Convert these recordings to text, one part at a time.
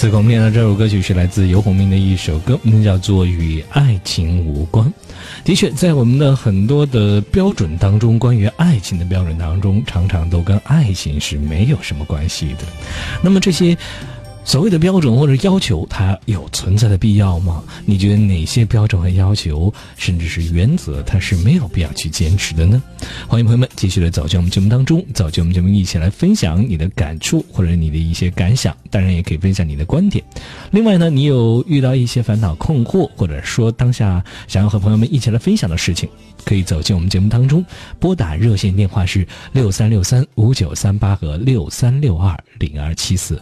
此刻我们听到这首歌曲是来自游鸿明的一首歌，名叫做《与爱情无关》。的确，在我们的很多的标准当中，关于爱情的标准当中，常常都跟爱情是没有什么关系的。那么这些。所谓的标准或者要求，它有存在的必要吗？你觉得哪些标准和要求，甚至是原则，它是没有必要去坚持的呢？欢迎朋友们继续的走进我们节目当中，走进我们节目一起来分享你的感触或者你的一些感想，当然也可以分享你的观点。另外呢，你有遇到一些烦恼困惑，或者说当下想要和朋友们一起来分享的事情，可以走进我们节目当中，拨打热线电话是六三六三五九三八和六三六二零二七四。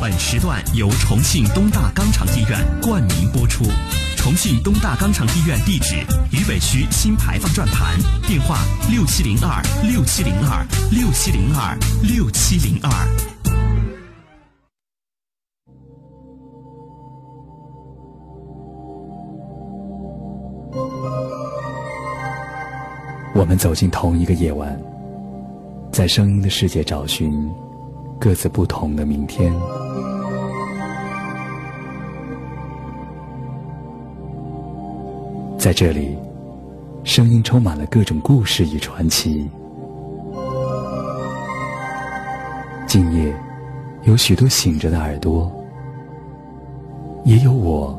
本时段由重庆东大肛肠医院冠名播出。重庆东大肛肠医院地址：渝北区新牌坊转盘，电话：六七零二六七零二六七零二六七零二。我们走进同一个夜晚，在声音的世界找寻各自不同的明天。在这里，声音充满了各种故事与传奇。今夜，有许多醒着的耳朵，也有我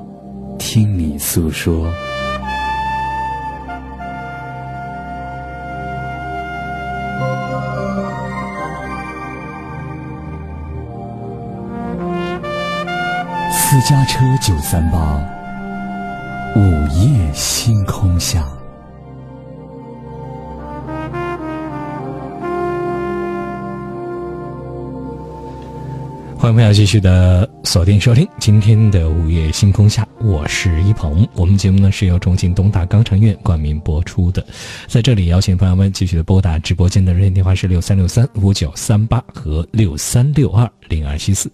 听你诉说。私家车九三八。午夜星空下，欢迎朋友继续的锁定收听今天的午夜星空下，我是一鹏。我们节目呢是由重庆东大肛肠院冠名播出的，在这里邀请朋友们继续的拨打直播间的热线电话是六三六三五九三八和六三六二零二七四，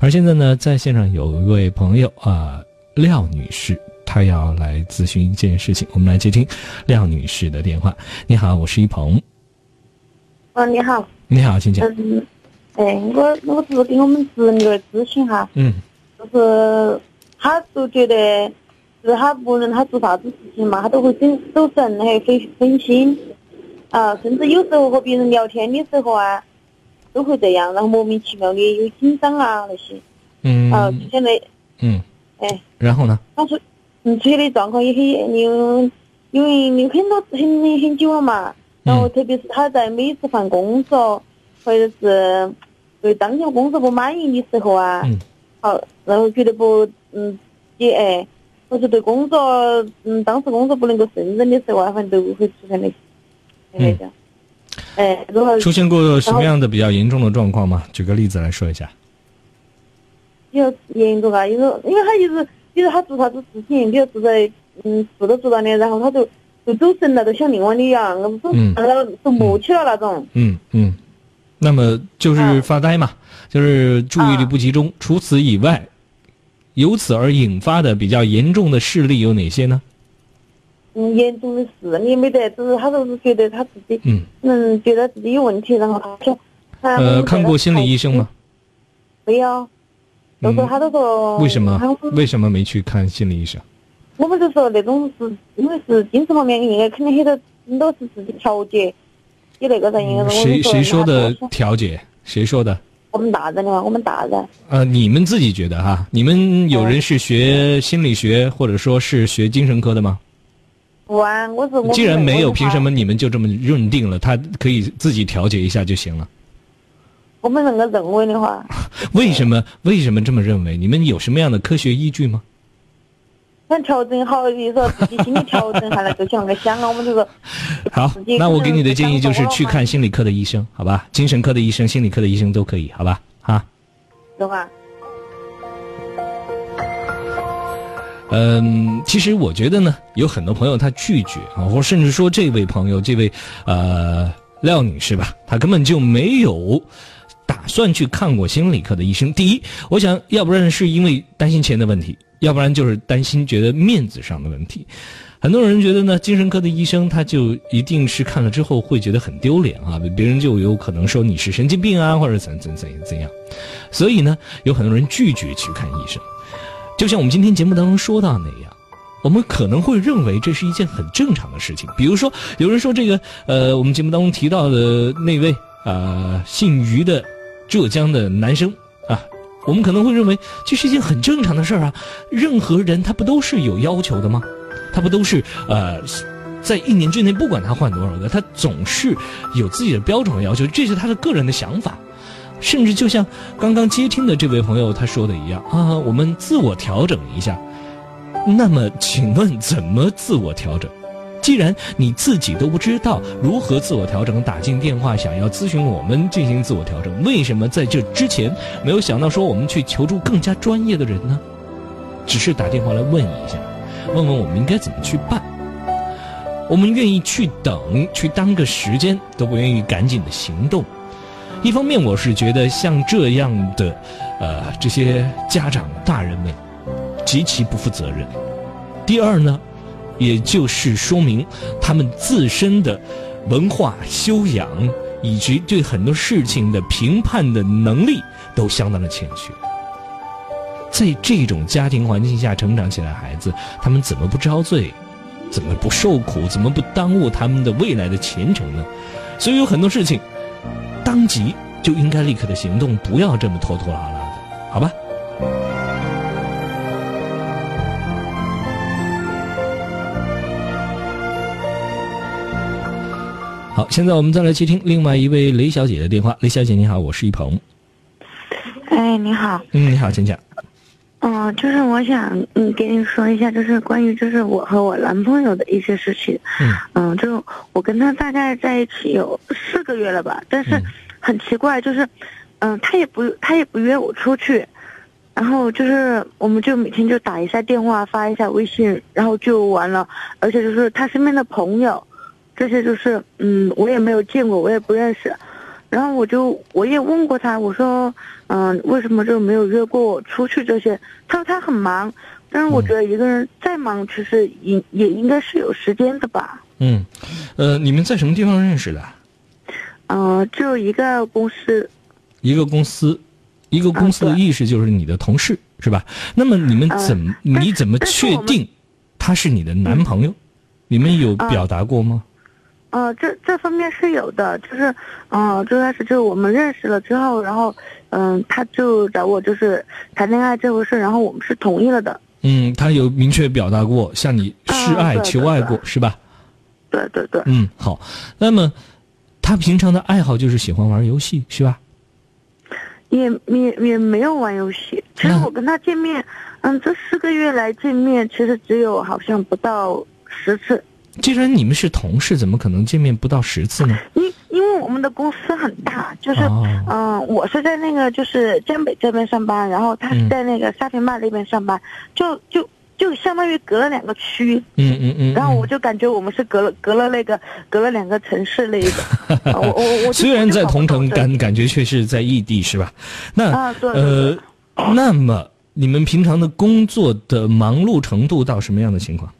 而现在呢，在线上有一位朋友啊，廖女士。她要来咨询一件事情，我们来接听廖女士的电话。你好，我是一鹏。嗯，你好。你好，请讲。嗯，哎，我我是给我们侄女儿咨询哈。嗯。就是她都觉得，就是她无论她做啥子事情嘛，她都会分走神，还分分心。啊，甚至有时候和别人聊天的时候啊，都会这样，然后莫名其妙的有紧张啊那些。嗯。啊，现在。嗯。哎。然后呢？她说。嗯，出现的状况也很有，因为有很多很很久了嘛。然后特别是她在每次换工作，或者是对当前工作不满意的时候啊，好，然后觉得不嗯也哎，或者对工作嗯当时工作不能够胜任的时候啊，反正都会出现那些那个。哎，然后出现过什么样的比较严重的状况吗？举个例子来说一下。有严重啊，因为因为他一直。比如他做啥子事情，比如做在嗯做都做到的，然后他就就走神了，就像另外的一样，嗯，都默契了那种。嗯嗯，那么就是发呆嘛，就是注意力不集中。除此以外，由此而引发的比较严重的事例有哪些呢？嗯，严重的事你没得，只是他就是觉得他自己嗯嗯觉得自己有问题，然后他说呃看过心理医生吗？没有。都说他都说为什么为什么没去看心理医生？我们就说那种是因为是精神方面应该肯定很多很多是自己调节，有那个人应该谁谁说的调解？谁说的？我们大人的话，我们大人。呃，你们自己觉得哈？你们有人是学心理学或者说是学精神科的吗？不啊，我是。既然没有，凭什么你们就这么认定了？他可以自己调节一下就行了。我们那个认为的话，为什么为什么这么认为？你们有什么样的科学依据吗？想调整好，你说自己心理调整下来，就像个想啊，我们就说。好，那我给你的建议就是去看心理科的医生，好吧？精神科的医生、心理科的医生都可以，好吧？哈。懂啊。嗯，其实我觉得呢，有很多朋友他拒绝啊，或甚至说这位朋友，这位呃廖女士吧，她根本就没有。打算去看过心理科的医生。第一，我想要不然是因为担心钱的问题，要不然就是担心觉得面子上的问题。很多人觉得呢，精神科的医生他就一定是看了之后会觉得很丢脸啊，别人就有可能说你是神经病啊，或者怎怎怎怎样。所以呢，有很多人拒绝去看医生。就像我们今天节目当中说到那样，我们可能会认为这是一件很正常的事情。比如说，有人说这个呃，我们节目当中提到的那位啊，姓于的浙江的男生，我们可能会认为这是一件很正常的事儿啊。任何人他不都是有要求的吗？他不都是呃，在一年之内，不管他换多少个，他总是有自己的标准和要求，这是他的个人的想法。甚至就像刚刚接听的这位朋友他说的一样啊，我们自我调整一下。那么，请问怎么自我调整？既然你自己都不知道如何自我调整，打进电话想要咨询我们进行自我调整，为什么在这之前没有想到说我们去求助更加专业的人呢？只是打电话来问一下。问问我们应该怎么去办？我们愿意去等，去耽搁时间，都不愿意赶紧的行动。一方面，我是觉得像这样的，呃，这些家长大人们极其不负责任。第二呢，也就是说明他们自身的文化修养以及对很多事情的评判的能力都相当的欠缺。在这种家庭环境下成长起来，孩子他们怎么不遭罪，怎么不受苦，怎么不耽误他们的未来的前程呢？所以有很多事情，当即就应该立刻的行动，不要这么拖拖拉拉的，好吧？好，现在我们再来接听另外一位雷小姐的电话。雷小姐你好，我是一鹏。哎，你好。嗯，你好，请讲。嗯，就是我想嗯跟你说一下，就是关于就是我和我男朋友的一些事情。嗯。嗯，就我跟他大概在一起有四个月了吧，但是很奇怪，就是嗯他也不他也不约我出去，然后就是我们就每天就打一下电话，发一下微信，然后就完了。而且就是他身边的朋友，这些就是嗯我也没有见过，我也不认识。然后我就我也问过他，我说，嗯，为什么就没有约过我出去这些？他说他很忙，但是我觉得一个人再忙，其实也也应该是有时间的吧。嗯，呃，你们在什么地方认识的？嗯，就一个公司。一个公司，一个公司的意思就是你的同事是吧？那么你们怎么你怎么确定他是你的男朋友？你们有表达过吗？呃，这这方面是有的，就是，嗯，最开始就是我们认识了之后，然后，嗯，他就找我就是谈恋爱这回事，然后我们是同意了的。嗯，他有明确表达过向你示爱求爱过，是吧？对对对。嗯，好。那么，他平常的爱好就是喜欢玩游戏，是吧？也也也没有玩游戏。其实我跟他见面，嗯，这四个月来见面，其实只有好像不到十次。既然你们是同事，怎么可能见面不到十次呢？因因为我们的公司很大，就是嗯，我是在那个就是江北这边上班，然后他是在那个沙坪坝那边上班，就就就相当于隔了两个区。嗯嗯嗯。然后我就感觉我们是隔了隔了那个隔了两个城市那一个。我 我我。虽然在同城，感感觉却是在异地，是吧？那呃，那么你们平常的工作的忙碌程度到什么样的情况？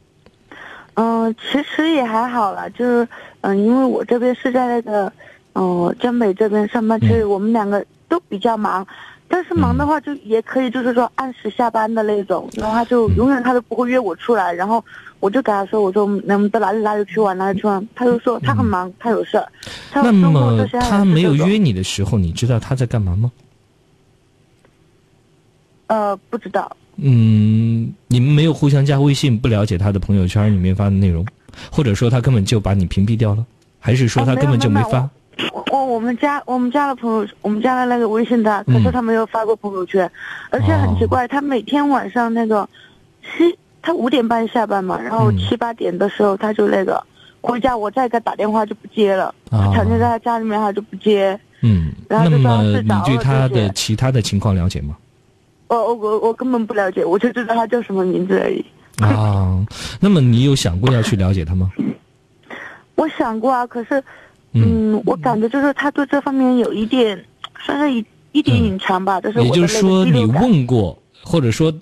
嗯，其实也还好了，就是嗯，因为我这边是在那个嗯江北这边上班，其实我们两个都比较忙，但是忙的话就也可以，就是说按时下班的那种，然后他就永远他都不会约我出来，然后我就给他说，我说能到哪里哪里去玩哪里去玩，他就说他很忙，他有事儿。那么他没有约你的时候，你知道他在干嘛吗？呃，不知道。嗯，你们没有互相加微信，不了解他的朋友圈里面发的内容，或者说他根本就把你屏蔽掉了，还是说他根本就没发？我我们加我们加了朋友，我们加了那个微信的，可是他没有发过朋友圈，而且很奇怪，他每天晚上那个七，他五点半下班嘛，然后七八点的时候他就那个回家，我再给他打电话就不接了，常年在他家里面他就不接。嗯，那么你对他的其他的情况了解吗？我我我根本不了解，我就知道他叫什么名字而已。啊，那么你有想过要去了解他吗？我想过啊，可是，嗯，我感觉就是他对这方面有一点，算是一一点隐藏吧。就是也就是说，你问过，或者说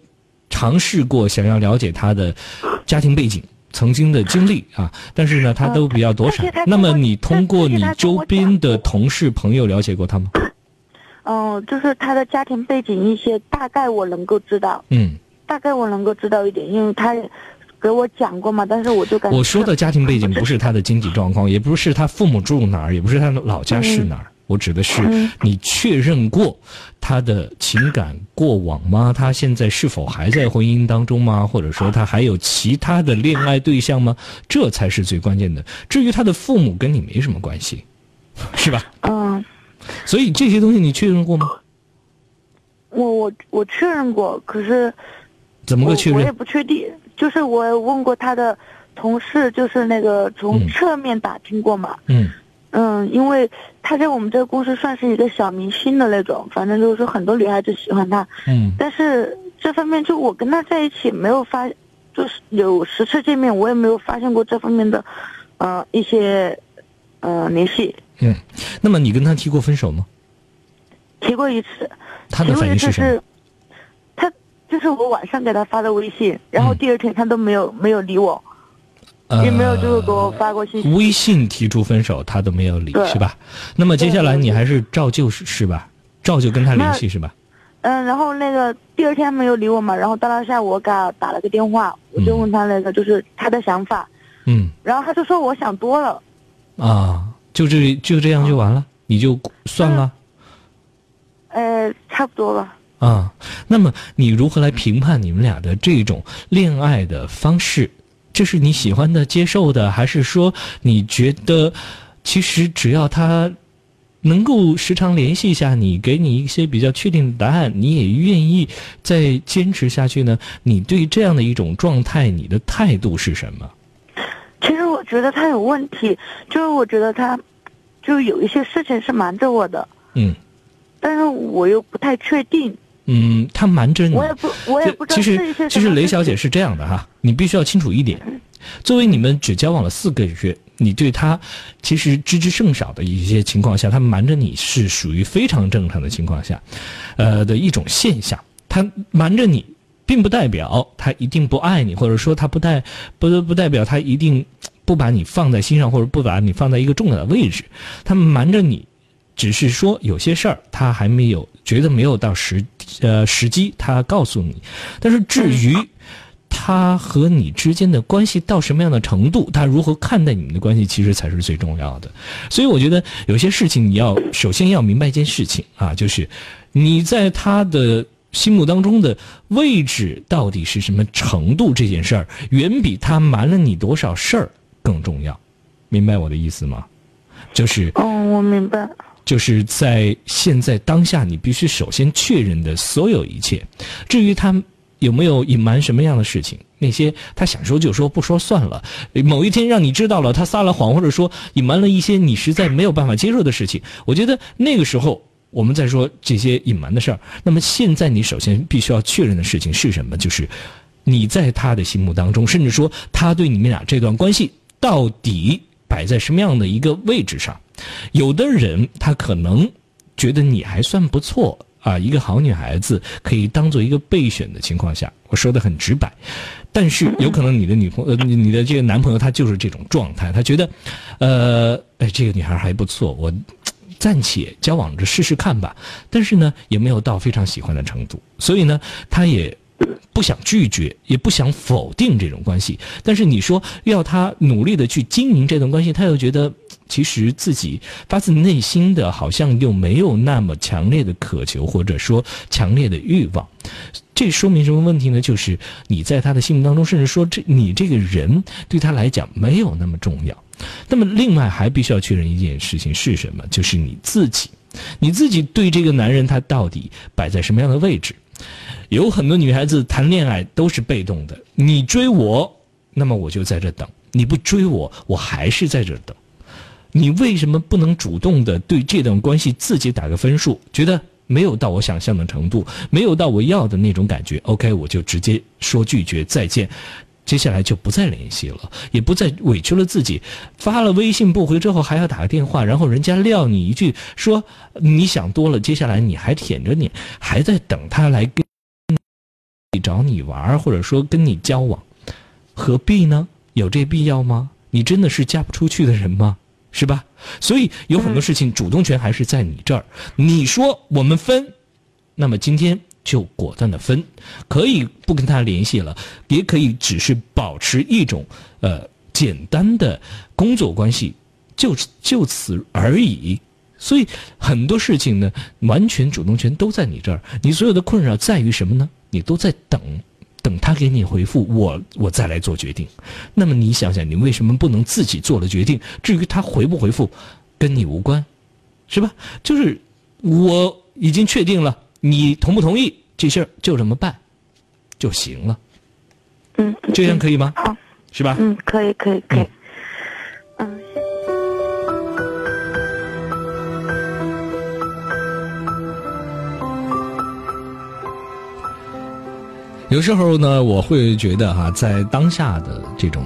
尝试过想要了解他的家庭背景，曾经的经历啊，但是呢，他都比较躲闪。那么你通过你周边的同事朋友了解过他吗？嗯、就是他的家庭背景一些，大概我能够知道，嗯，大概我能够知道一点，因为他给我讲过嘛，但是我就感觉我说的家庭背景不是他的经济状况，也不是他父母住哪儿，也不是他的老家是哪儿。我指的是嗯你确认过他的情感过往吗？他现在是否还在婚姻当中吗？或者说他还有其他的恋爱对象吗？这才是最关键的。至于他的父母跟你没什么关系，是吧？嗯，所以这些东西你确认过吗？我我我确认过，可是怎么我我也个确认？不确定，就是我问过他的同事，就是那个从嗯侧面打听过嘛，嗯嗯，因为他在我们这个公司算是一个小明星的那种，反正就是说很多女孩子喜欢他，嗯但是这方面就我跟他在一起没有发，就是有十次见面，我也没有发现过这方面的，呃一些，呃联系，嗯。那么你跟他提过分手吗？提过一次，他的反应是什么？他就是我晚上给他发的微信，然后嗯第二天他都没有没有理我，也没有就是给我发过信息。呃微信提出分手，他都没有理，是吧？那么接下来你还是照旧是是吧？照旧跟他联系是吧？嗯，然后那个第二天没有理我嘛，然后到了下午我给他打了个电话，我就问他那个就是他的想法，嗯然后他就说我想多了，啊，就这就这样就完了，你就算了呃，差不多吧。啊？那么你如何来评判你们俩的这种恋爱的方式？这是你喜欢的、接受的，还是说你觉得其实只要他能够时常联系一下你，给你一些比较确定的答案，你也愿意再坚持下去呢？你对这样的一种状态，你的态度是什么？其实我觉得他有问题，就是我觉得他，就有一些事情是瞒着我的，嗯。但是我又不太确定，嗯，他瞒着你。我也不我也不知道其实其实雷小姐是这样的哈，你必须要清楚一点，作为你们只交往了四个月，你对他其实知之甚少的一些情况下，他瞒着你是属于非常正常的情况下，呃的一种现象。他瞒着你，并不代表他一定不爱你，或者说他不代不不代表他一定不把你放在心上，或者不把你放在一个重要的位置。他瞒着你，只是说有些事儿他还没有觉得没有到时呃时机，他告诉你。但是至于他和你之间的关系到什么样的程度，他如何看待你们的关系，其实才是最重要的。所以我觉得有些事情你要首先要明白一件事情啊，就是你在他的。心目当中的位置到底是什么程度？这件事儿远比他瞒了你多少事儿更重要，明白我的意思吗？就是嗯，我明白。就是在现在当下，你必须首先确认的所有一切。至于他有没有隐瞒什么样的事情，那些他想说就说，不说算了。某一天让你知道了他撒了谎，或者说隐瞒了一些你实在没有办法接受的事情，我觉得那个时候我们再说这些隐瞒的事儿。那么现在你首先必须要确认的事情是什么？就是你在他的心目当中，甚至说他对你们俩这段关系到底摆在什么样的一个位置上？有的人他可能觉得你还算不错啊，一个好女孩子可以当做一个备选的情况下，我说的很直白，但是有可能你的女朋友、你的这个男朋友他就是这种状态，他觉得，呃，哎，这个女孩还不错，我暂且交往着试试看吧，但是呢，也没有到非常喜欢的程度，所以呢，他也。不想拒绝，也不想否定这种关系，但是你说要他努力的去经营这段关系，他又觉得其实自己发自内心的好像又没有那么强烈的渴求，或者说强烈的欲望。这说明什么问题呢？就是你在他的心目当中，甚至说这你这个人对他来讲没有那么重要。那么另外还必须要确认一件事情是什么？就是你自己，你自己对这个男人他到底摆在什么样的位置？有很多女孩子谈恋爱都是被动的，你追我，那么我就在这等；你不追我，我还是在这等。你为什么不能主动的对这段关系自己打个分数？觉得没有到我想象的程度，没有到我要的那种感觉，OK，我就直接说拒绝再见，接下来就不再联系了，也不再委屈了自己。发了微信不回之后还要打个电话，然后人家撂你一句说你想多了，接下来你还舔着脸，还在等他来跟你。找你玩，或者说跟你交往，何必呢？有这必要吗？你真的是嫁不出去的人吗？是吧？所以有很多事情，主动权还是在你这儿。你说我们分，那么今天就果断的分，可以不跟他联系了，也可以只是保持一种呃简单的工作关系，就就此而已。所以很多事情呢，完全主动权都在你这儿。你所有的困扰在于什么呢？你都在等。等他给你回复，我我再来做决定。那么你想想，你为什么不能自己做了决定？至于他回不回复，跟你无关，是吧？就是我已经确定了，你同不同意这事儿就这么办就行了。嗯，这样可以吗？好，是吧？嗯，可以，可以，可以。有时候呢，我会觉得哈，在当下的这种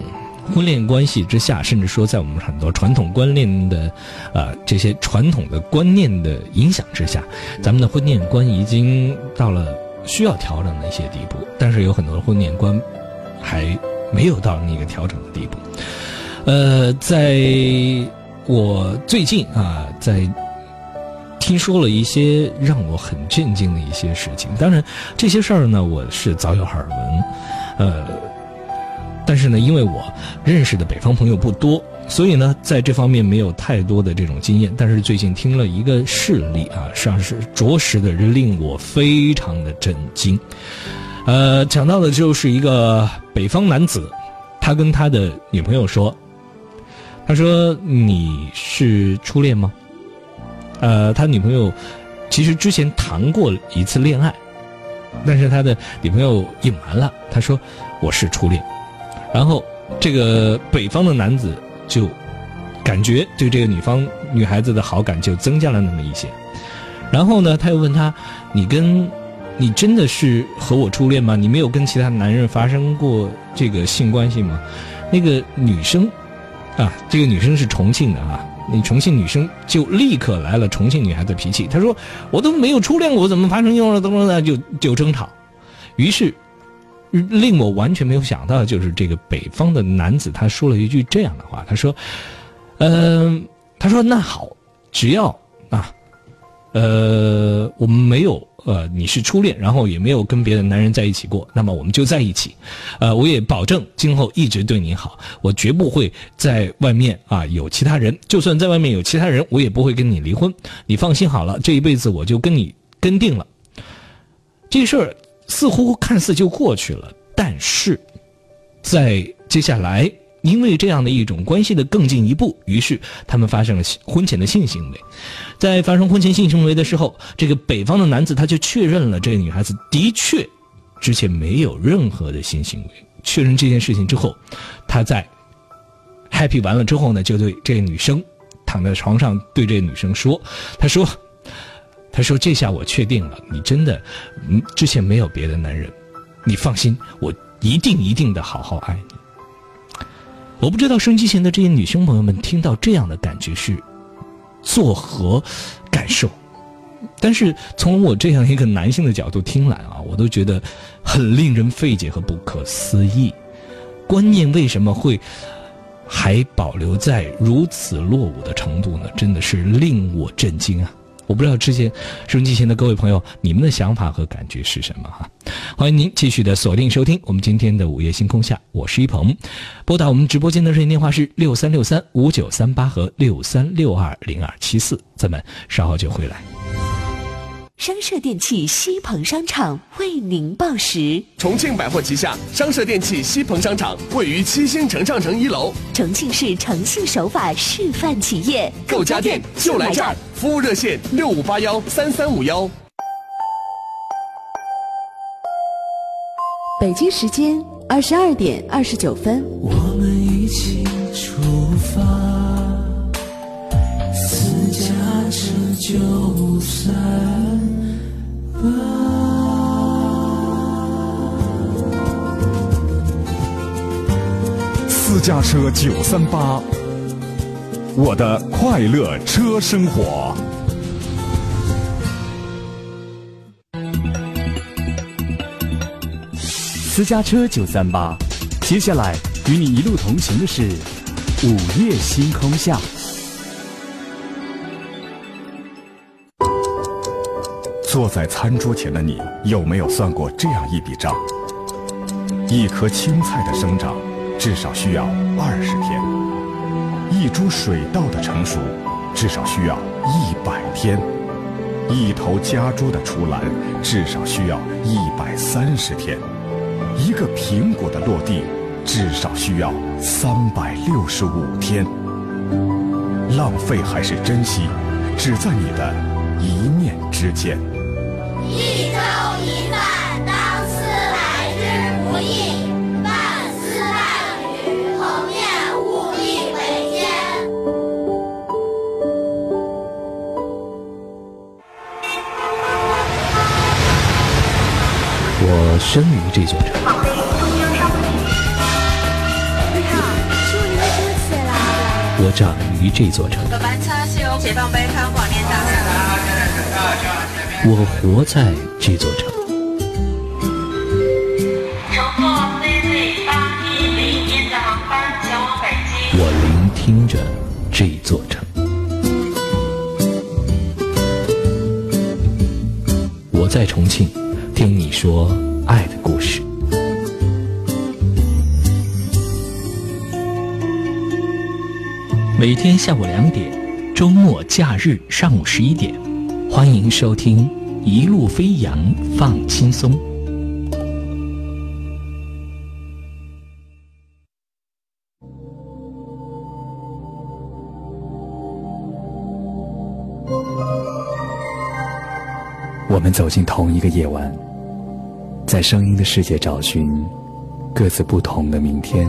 婚恋关系之下，甚至说在我们很多传统观念的，呃，这些传统的观念的影响之下，咱们的婚恋观已经到了需要调整的一些地步。但是有很多的婚恋观还没有到那个调整的地步。呃，在我最近啊，在。听说了一些让我很震惊的一些事情，当然这些事儿呢，我是早有耳闻，呃，但是呢，因为我认识的北方朋友不多，所以呢，在这方面没有太多的这种经验。但是最近听了一个事例啊，实际上是着实的令我非常的震惊。呃，讲到的就是一个北方男子，他跟他的女朋友说：“他说你是初恋吗？”呃，他女朋友其实之前谈过一次恋爱，但是他的女朋友隐瞒了，他说我是初恋。然后这个北方的男子就感觉对这个女方女孩子的好感就增加了那么一些。然后呢，他又问他：“你跟你真的是和我初恋吗？你没有跟其他男人发生过这个性关系吗？”那个女生啊，这个女生是重庆的啊。那重庆女生就立刻来了重庆女孩的脾气，她说：“我都没有初恋过，怎么发生用了怎么的就就争吵。”于是，令我完全没有想到的就是这个北方的男子他说了一句这样的话，他说：“嗯，他说那好，只要啊，呃，我们没有。”呃，你是初恋，然后也没有跟别的男人在一起过，那么我们就在一起。呃，我也保证今后一直对你好，我绝不会在外面啊有其他人，就算在外面有其他人，我也不会跟你离婚。你放心好了，这一辈子我就跟你跟定了。这事儿似乎看似就过去了，但是在接下来。因为这样的一种关系的更进一步，于是他们发生了婚前的性行为。在发生婚前性行为的时候，这个北方的男子他就确认了这个女孩子的确之前没有任何的性行为。确认这件事情之后，他在 happy 完了之后呢，就对这个女生躺在床上对这个女生说：“他说，他说这下我确定了，你真的嗯之前没有别的男人，你放心，我一定一定的好好爱你。”我不知道收音机前的这些女生朋友们听到这样的感觉是作何感受，但是从我这样一个男性的角度听来啊，我都觉得很令人费解和不可思议。观念为什么会还保留在如此落伍的程度呢？真的是令我震惊啊！我不知道之前收音机前的各位朋友，你们的想法和感觉是什么哈？欢迎您继续的锁定收听我们今天的午夜星空下，我是一鹏，拨打我们直播间的热线电话是六三六三五九三八和六三六二零二七四，咱们稍后就回来。商社电器西鹏商场为您报时。重庆百货旗下商社电器西鹏商场位于七星城上城一楼，重庆市诚信守法示范企业，购家电就来这儿。服务热线六五八幺三三五幺。北京时间二十二点二十九分。我们一起出发，私家车九三家车九三八，我的快乐车生活。私家车九三八，接下来与你一路同行的是午夜星空下。坐在餐桌前的你，有没有算过这样一笔账？一颗青菜的生长，至少需要二十天；一株水稻的成熟，至少需要一百天；一头家猪的出栏，至少需要一百三十天；一个苹果的落地，至少需要三百六十五天。浪费还是珍惜，只在你的一念之间。一粥一饭当，长于这座城，我活在这座城，我聆听着这座城，我在重庆听你说爱的故事。每天下午两点，周末假日上午十一点，欢迎收听《一路飞扬放轻松》。我们走进同一个夜晚，在声音的世界找寻各自不同的明天。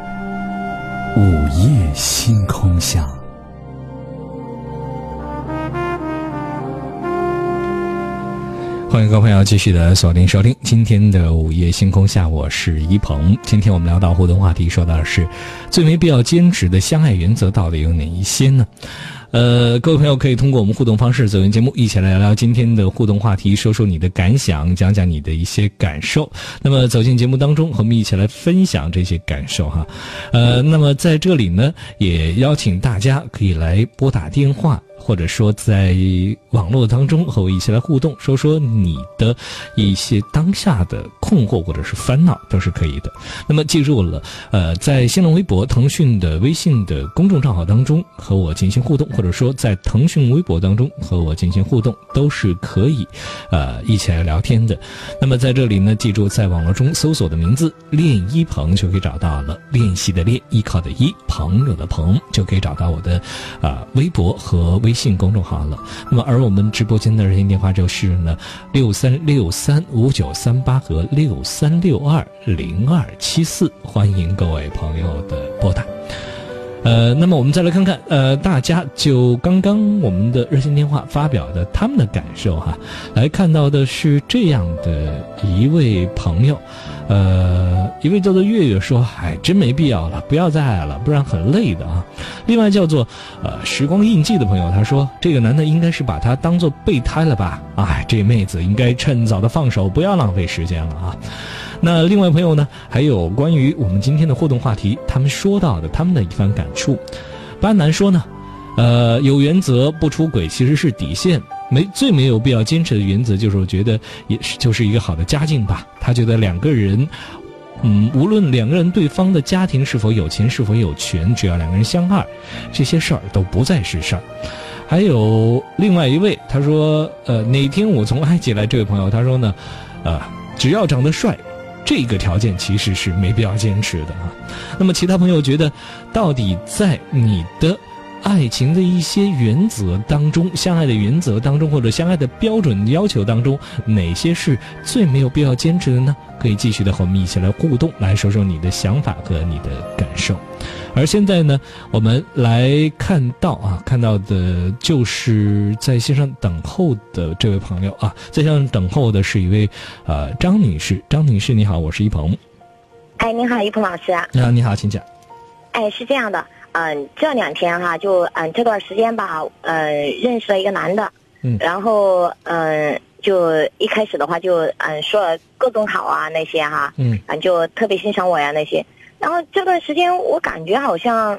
午夜星空下。欢迎各位朋友继续的锁定收听今天的午夜星空下，我是一鹏。今天我们聊到互动话题，说到的是最没必要坚持的相爱原则到底有哪一些呢？呃，各位朋友可以通过我们互动方式走进节目，一起来聊聊今天的互动话题，说说你的感想，讲讲你的一些感受。那么走进节目当中，和我们一起来分享这些感受哈。呃，那么在这里呢，也邀请大家可以来拨打电话。或者说，在网络当中和我一起来互动，说说你的一些当下的困惑或者是烦恼都是可以的。那么记住了，呃，在新浪微博、腾讯的微信的公众账号当中和我进行互动，或者说在腾讯微博当中和我进行互动，都是可以，呃，一起来聊天的。那么在这里呢，记住在网络中搜索的名字“练一鹏”就可以找到了，练习的练，依靠的依，朋友的朋，就可以找到我的啊微博和微。微信公众号了，那么而我们直播间的热线电话就是呢六三六三五九三八和六三六二零二七四，欢迎各位朋友的拨打。呃，那么我们再来看看，呃，大家就刚刚我们的热线电话发表的他们的感受哈，来看到的是这样的一位朋友。呃，一位叫做月月说：“哎，真没必要了，不要再爱了，不然很累的啊。”另外叫做呃时光印记的朋友，他说：“这个男的应该是把他当做备胎了吧？哎，这妹子应该趁早的放手，不要浪费时间了啊。”那另外朋友呢，还有关于我们今天的互动话题，他们说到的他们的一番感触。班男说呢，呃，有原则不出轨其实是底线。没最没有必要坚持的原则，就是我觉得也是就是一个好的家境吧。他觉得两个人，嗯，无论两个人对方的家庭是否有钱是否有权，只要两个人相爱，这些事儿都不再是事儿。还有另外一位，他说，呃，哪天我从埃及来这位朋友，他说呢，呃，只要长得帅，这个条件其实是没必要坚持的啊。那么其他朋友觉得，到底在你的。爱情的一些原则当中，相爱的原则当中，或者相爱的标准要求当中，哪些是最没有必要坚持的呢？可以继续的和我们一起来互动，来说说你的想法和你的感受。而现在呢，我们来看到啊，看到的就是在线上等候的这位朋友啊，在线上等候的是一位呃张女士。张女士，你好，我是一鹏。哎，你好，一鹏老师。你好，你好，请讲。哎，是这样的，嗯，这两天哈，就嗯这段时间吧，嗯，认识了一个男的，嗯，然后嗯，就一开始的话就嗯说了各种好啊那些哈，嗯，就特别欣赏我呀那些，然后这段时间我感觉好像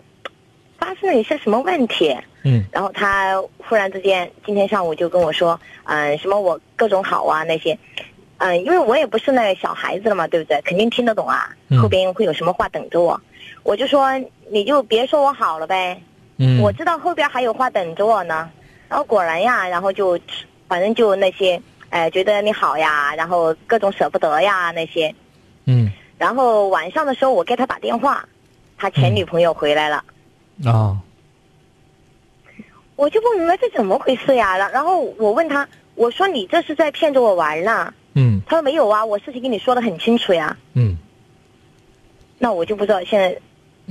发生了一些什么问题，嗯，然后他忽然之间今天上午就跟我说，嗯，什么我各种好啊那些，嗯，因为我也不是那小孩子了嘛，对不对？肯定听得懂啊，后边会有什么话等着我。我就说你就别说我好了呗，嗯，我知道后边还有话等着我呢。然后果然呀，然后就反正就那些，哎，觉得你好呀，然后各种舍不得呀那些。嗯。然后晚上的时候我给他打电话，他前女朋友回来了。啊。我就不明白这怎么回事呀？然然后我问他，我说你这是在骗着我玩呢？嗯。他说没有啊，我事情跟你说的很清楚呀。嗯。那我就不知道现在这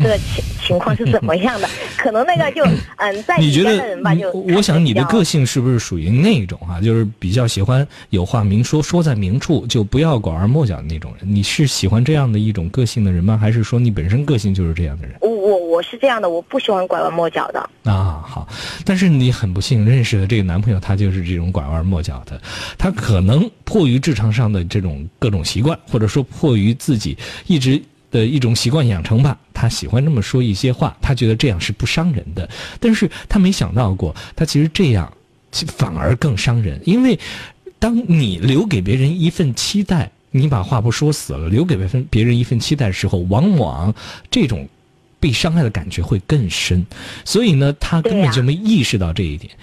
个情 情况是怎么样的，可能那个就 嗯，在你觉的人吧，就我想你的个性是不是属于那种啊？就是比较喜欢有话明说，说在明处，就不要拐弯抹角的那种人。你是喜欢这样的一种个性的人吗？还是说你本身个性就是这样的人？我我我是这样的，我不喜欢拐弯抹角的。啊，好，但是你很不幸认识的这个男朋友，他就是这种拐弯抹角的。他可能迫于职场上的这种各种习惯，或者说迫于自己一直。的一种习惯养成吧，他喜欢这么说一些话，他觉得这样是不伤人的，但是他没想到过，他其实这样，反而更伤人。因为，当你留给别人一份期待，你把话不说死了，留给别人别人一份期待的时候，往往这种。被伤害的感觉会更深，所以呢，他根本就没意识到这一点。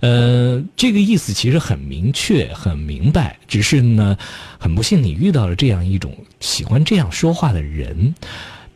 呃，这个意思其实很明确、很明白，只是呢，很不幸你遇到了这样一种喜欢这样说话的人。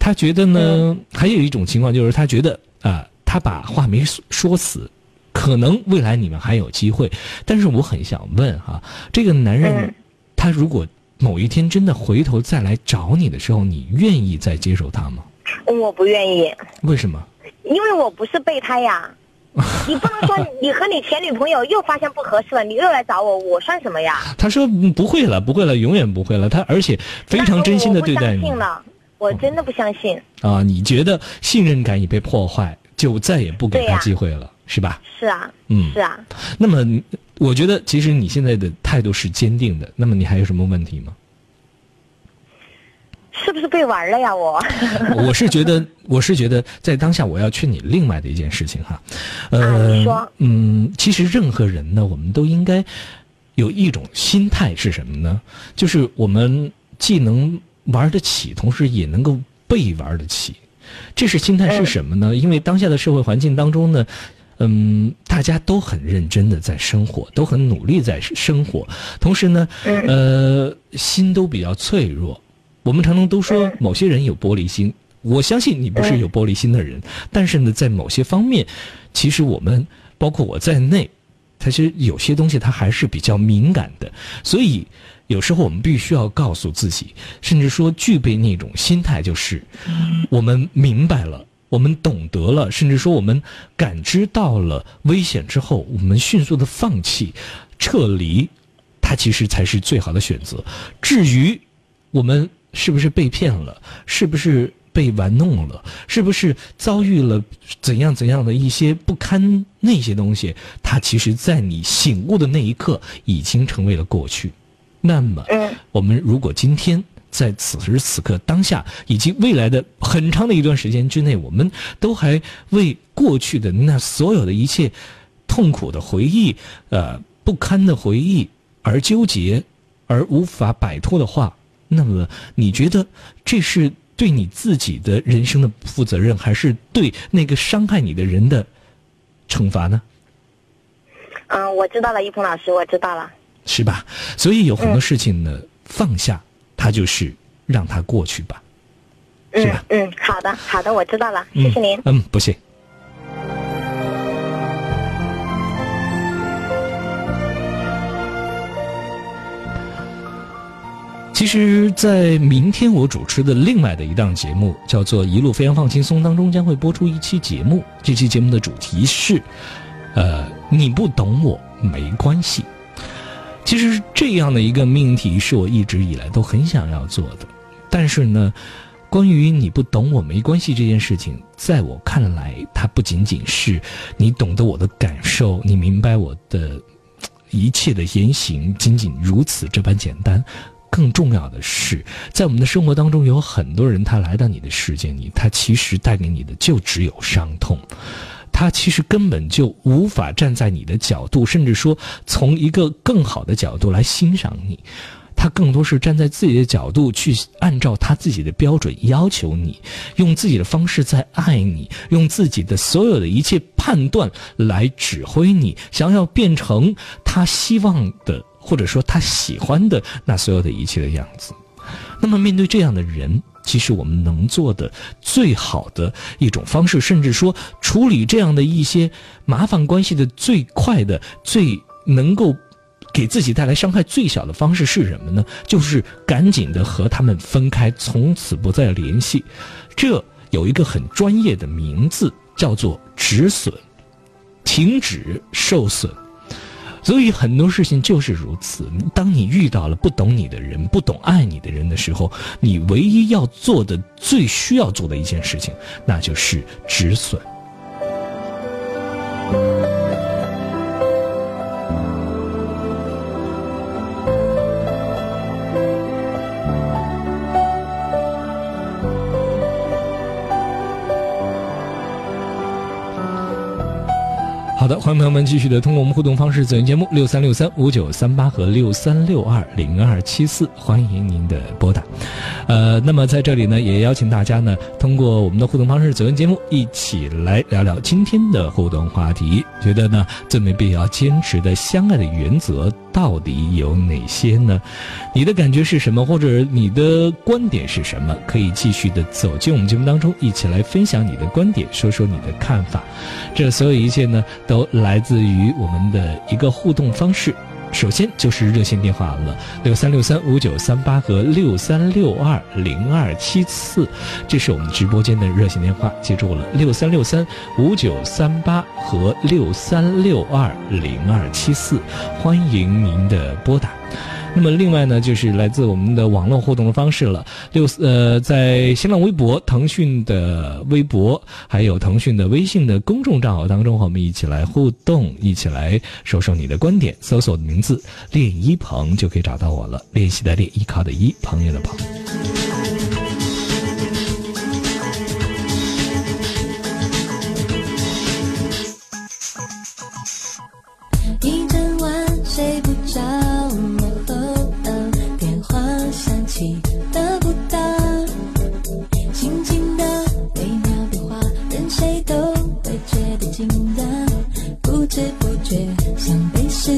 他觉得呢，还有一种情况就是他觉得啊，他把话没说死，可能未来你们还有机会。但是我很想问哈，这个男人，他如果某一天真的回头再来找你的时候，你愿意再接受他吗？我不愿意。为什么？因为我不是备胎呀。你不能说你和你前女朋友又发现不合适了，你又来找我，我算什么呀？他说不会了，不会了，永远不会了。他而且非常真心的对待你。我不相信了，我真的不相信。啊，你觉得信任感已被破坏，就再也不给他机会了，是吧？是啊。嗯。是啊。那么，我觉得其实你现在的态度是坚定的。那么，你还有什么问题吗？是不是被玩了呀？我 我是觉得，我是觉得，在当下我要劝你另外的一件事情哈，呃，嗯，其实任何人呢，我们都应该有一种心态是什么呢？就是我们既能玩得起，同时也能够被玩得起。这是心态是什么呢？因为当下的社会环境当中呢，嗯，大家都很认真的在生活，都很努力在生活，同时呢，呃，心都比较脆弱。我们常常都说某些人有玻璃心，我相信你不是有玻璃心的人，但是呢，在某些方面，其实我们包括我在内，其实有些东西它还是比较敏感的，所以有时候我们必须要告诉自己，甚至说具备那种心态，就是我们明白了，我们懂得了，甚至说我们感知到了危险之后，我们迅速的放弃、撤离，它其实才是最好的选择。至于我们。是不是被骗了？是不是被玩弄了？是不是遭遇了怎样怎样的一些不堪那些东西？它其实，在你醒悟的那一刻，已经成为了过去。那么，我们如果今天在此时此刻当下，以及未来的很长的一段时间之内，我们都还为过去的那所有的一切痛苦的回忆、呃不堪的回忆而纠结，而无法摆脱的话。那么，你觉得这是对你自己的人生的不负责任，还是对那个伤害你的人的惩罚呢？嗯，我知道了，一鹏老师，我知道了，是吧？所以有很多事情呢，放下，它就是让它过去吧，是吧？嗯，好的，好的，我知道了，谢谢您。嗯，不谢。其实，在明天我主持的另外的一档节目叫做《一路飞扬放轻松》当中，将会播出一期节目。这期节目的主题是，呃，你不懂我没关系。其实这样的一个命题是我一直以来都很想要做的，但是呢，关于你不懂我没关系这件事情，在我看来，它不仅仅是你懂得我的感受，你明白我的一切的言行，仅仅如此这般简单。更重要的是，在我们的生活当中，有很多人他来到你的世界里，他其实带给你的就只有伤痛，他其实根本就无法站在你的角度，甚至说从一个更好的角度来欣赏你，他更多是站在自己的角度去按照他自己的标准要求你，用自己的方式在爱你，用自己的所有的一切判断来指挥你，想要变成他希望的。或者说他喜欢的那所有的一切的样子，那么面对这样的人，其实我们能做的最好的一种方式，甚至说处理这样的一些麻烦关系的最快的、最能够给自己带来伤害最小的方式是什么呢？就是赶紧的和他们分开，从此不再联系。这有一个很专业的名字，叫做止损，停止受损。所以很多事情就是如此。当你遇到了不懂你的人、不懂爱你的人的时候，你唯一要做的、最需要做的一件事情，那就是止损。朋友们继续的通过我们互动方式，走进节目六三六三五九三八和六三六二零二七四，欢迎您的拨打。呃，那么在这里呢，也邀请大家呢，通过我们的互动方式走进节目，一起来聊聊今天的互动话题。觉得呢，最没必要坚持的相爱的原则到底有哪些呢？你的感觉是什么，或者你的观点是什么？可以继续的走进我们节目当中，一起来分享你的观点，说说你的看法。这所有一切呢？都来自于我们的一个互动方式，首先就是热线电话了，六三六三五九三八和六三六二零二七四，这是我们直播间的热线电话，记住了，六三六三五九三八和六三六二零二七四，欢迎您的拨打。那么另外呢，就是来自我们的网络互动的方式了。六呃，在新浪微博、腾讯的微博，还有腾讯的微信的公众账号当中，和我们一起来互动，一起来说说你的观点。搜索的名字“练一鹏”就可以找到我了。练习的练，依靠的依，朋友的朋。不知不觉像被施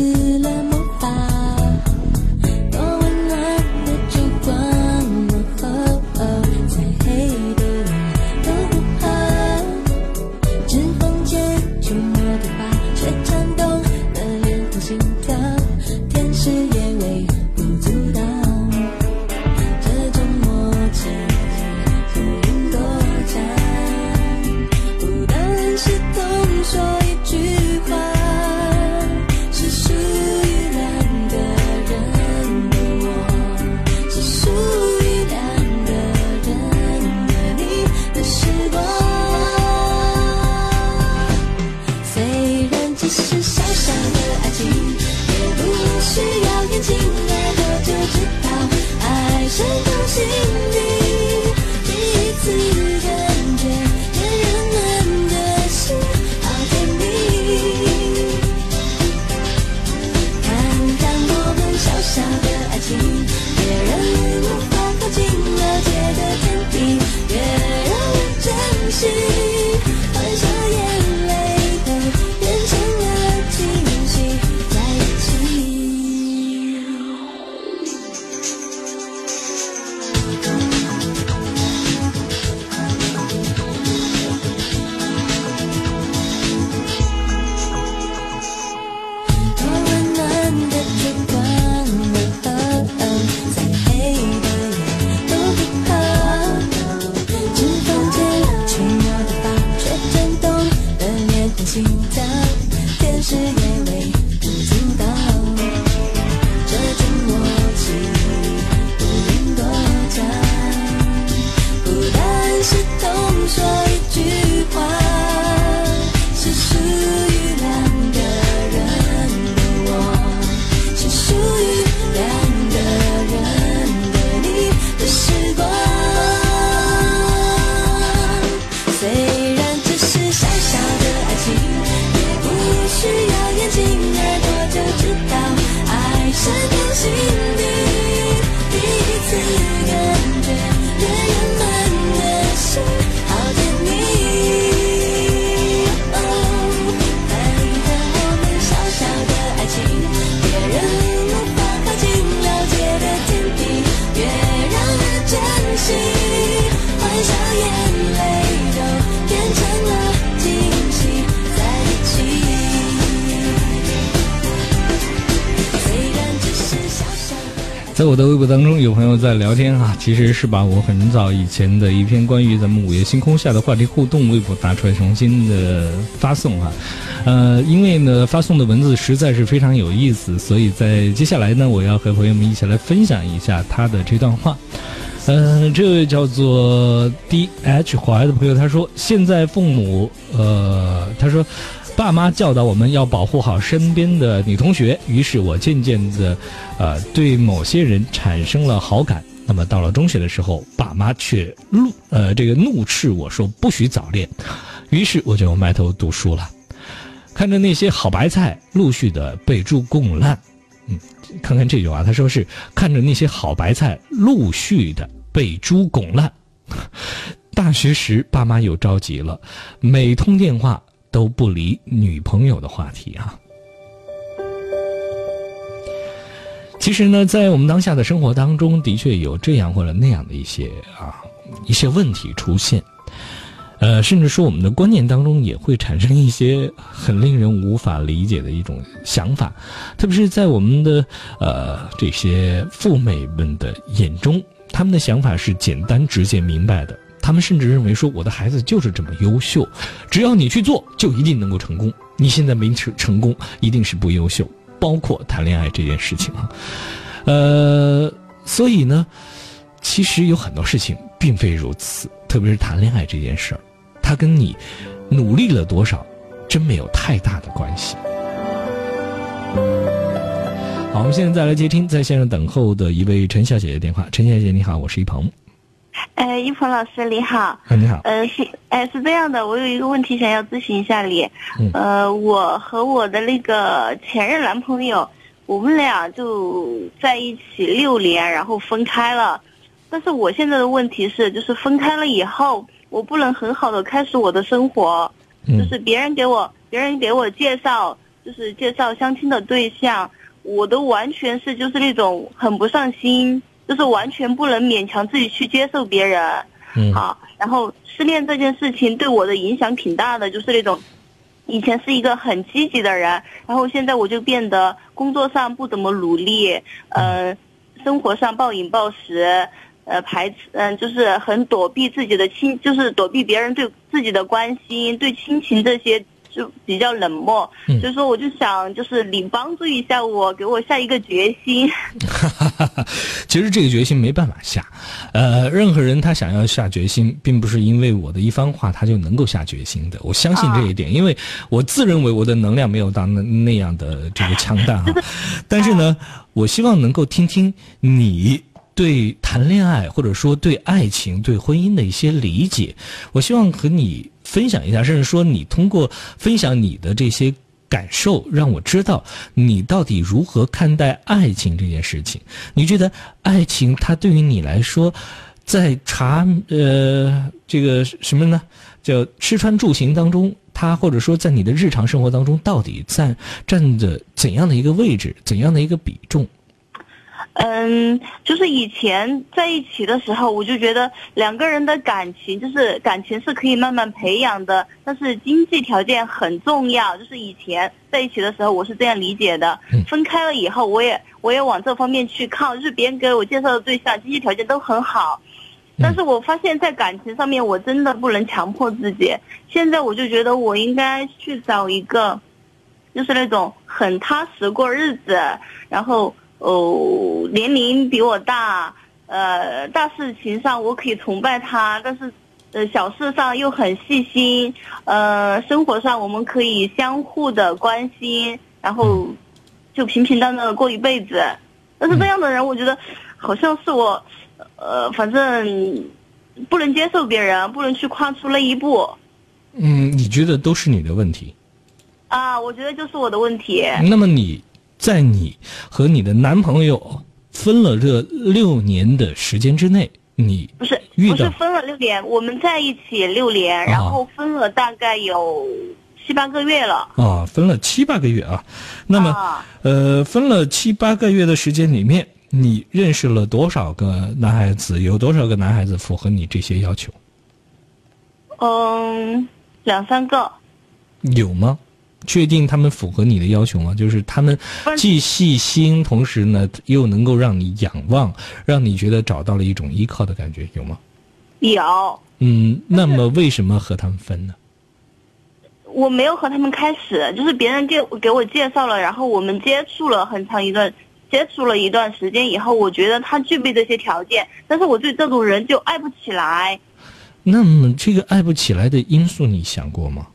我的微博当中，有朋友在聊天啊，其实是把我很早以前的一篇关于咱们午夜星空下的话题互动微博拿出来重新的发送啊，呃，因为呢发送的文字实在是非常有意思，所以在接下来呢，我要和朋友们一起来分享一下他的这段话。嗯、这位叫做 D H 怀的朋友，他说现在父母，呃，他说爸妈教导我们要保护好身边的女同学，于是我渐渐的，呃，对某些人产生了好感。那么到了中学的时候，爸妈却怒，呃，这个怒斥我说不许早恋，于是我就埋头读书了。看着那些好白菜陆续的被猪拱烂，嗯，看看这句话，他说是看着那些好白菜陆续的被猪拱烂。大学时，爸妈又着急了，每通电话都不离女朋友的话题啊。其实呢，在我们当下的生活当中，的确有这样或者那样的一些啊一些问题出现，呃，甚至说我们的观念当中也会产生一些很令人无法理解的一种想法，特别是在我们的呃这些父美们的眼中，他们的想法是简单、直接、明白的。他们甚至认为说，我的孩子就是这么优秀，只要你去做，就一定能够成功。你现在没成成功，一定是不优秀。包括谈恋爱这件事情啊，呃，所以呢，其实有很多事情并非如此，特别是谈恋爱这件事儿，它跟你努力了多少，真没有太大的关系。好，我们现在再来接听在线上等候的一位陈小姐的电话。陈小姐你好，我是一鹏。哎，一鹏老师你好。啊，你好。呃，是，哎，是这样的，我有一个问题想要咨询一下你。嗯呃，我和我的那个前任男朋友，我们俩就在一起六年，然后分开了。但是我现在的问题是，就是分开了以后，我不能很好的开始我的生活，嗯就是别人给我，别人给我介绍，就是介绍相亲的对象，我都完全是就是那种很不上心，就是完全不能勉强自己去接受别人。嗯好，然后失恋这件事情对我的影响挺大的，就是那种以前是一个很积极的人，然后现在我就变得工作上不怎么努力，呃，生活上暴饮暴食，呃，排斥，嗯、就是很躲避自己的亲，就是躲避别人对自己的关心，对亲情这些就比较冷漠，嗯所以说我就想，就是你帮助一下我，给我下一个决心。其实这个决心没办法下，呃，任何人他想要下决心，并不是因为我的一番话他就能够下决心的。我相信这一点，因为我自认为我的能量没有到那那样的这个强大啊。但是呢，我希望能够听听你对谈恋爱或者说对爱情、对婚姻的一些理解。我希望和你分享一下，甚至说你通过分享你的这些。感受让我知道你到底如何看待爱情这件事情。你觉得爱情它对于你来说，在茶呃这个什么呢？叫吃穿住行当中，它或者说在你的日常生活当中，到底占占着怎样的一个位置，怎样的一个比重？嗯，就是以前在一起的时候，我就觉得两个人的感情，就是感情是可以慢慢培养的，但是经济条件很重要。就是以前在一起的时候，我是这样理解的。分开了以后，我也我也往这方面去靠，就是别人给我介绍的对象经济条件都很好，但是我发现，在感情上面，我真的不能强迫自己。现在我就觉得，我应该去找一个，就是那种很踏实过日子，然后哦，年龄比我大，呃，大事情上我可以崇拜他，但是呃，小事上又很细心，呃，生活上我们可以相互的关心，然后就平平淡淡的过一辈子。但是这样的人，我觉得好像是我。呃，反正不能接受别人，不能去跨出那一步。嗯，你觉得都是你的问题？啊，我觉得就是我的问题。那么你在你和你的男朋友分了这六年的时间之内，你不是不是分了六年，我们在一起六年，然后分了大概有七八个月了。啊，分了七八个月啊。那么，呃，分了七八个月的时间里面。你认识了多少个男孩子？有多少个男孩子符合你这些要求？嗯，两三个。有吗？确定他们符合你的要求吗？就是他们既细心，同时呢又能够让你仰望，让你觉得找到了一种依靠的感觉，有吗？有。嗯，那么为什么和他们分呢？我没有和他们开始，就是别人给给我介绍了，然后我们接触了很长一段。接触了一段时间以后，我觉得他具备这些条件，但是我对这种人就爱不起来。那么，这个爱不起来的因素你想过吗？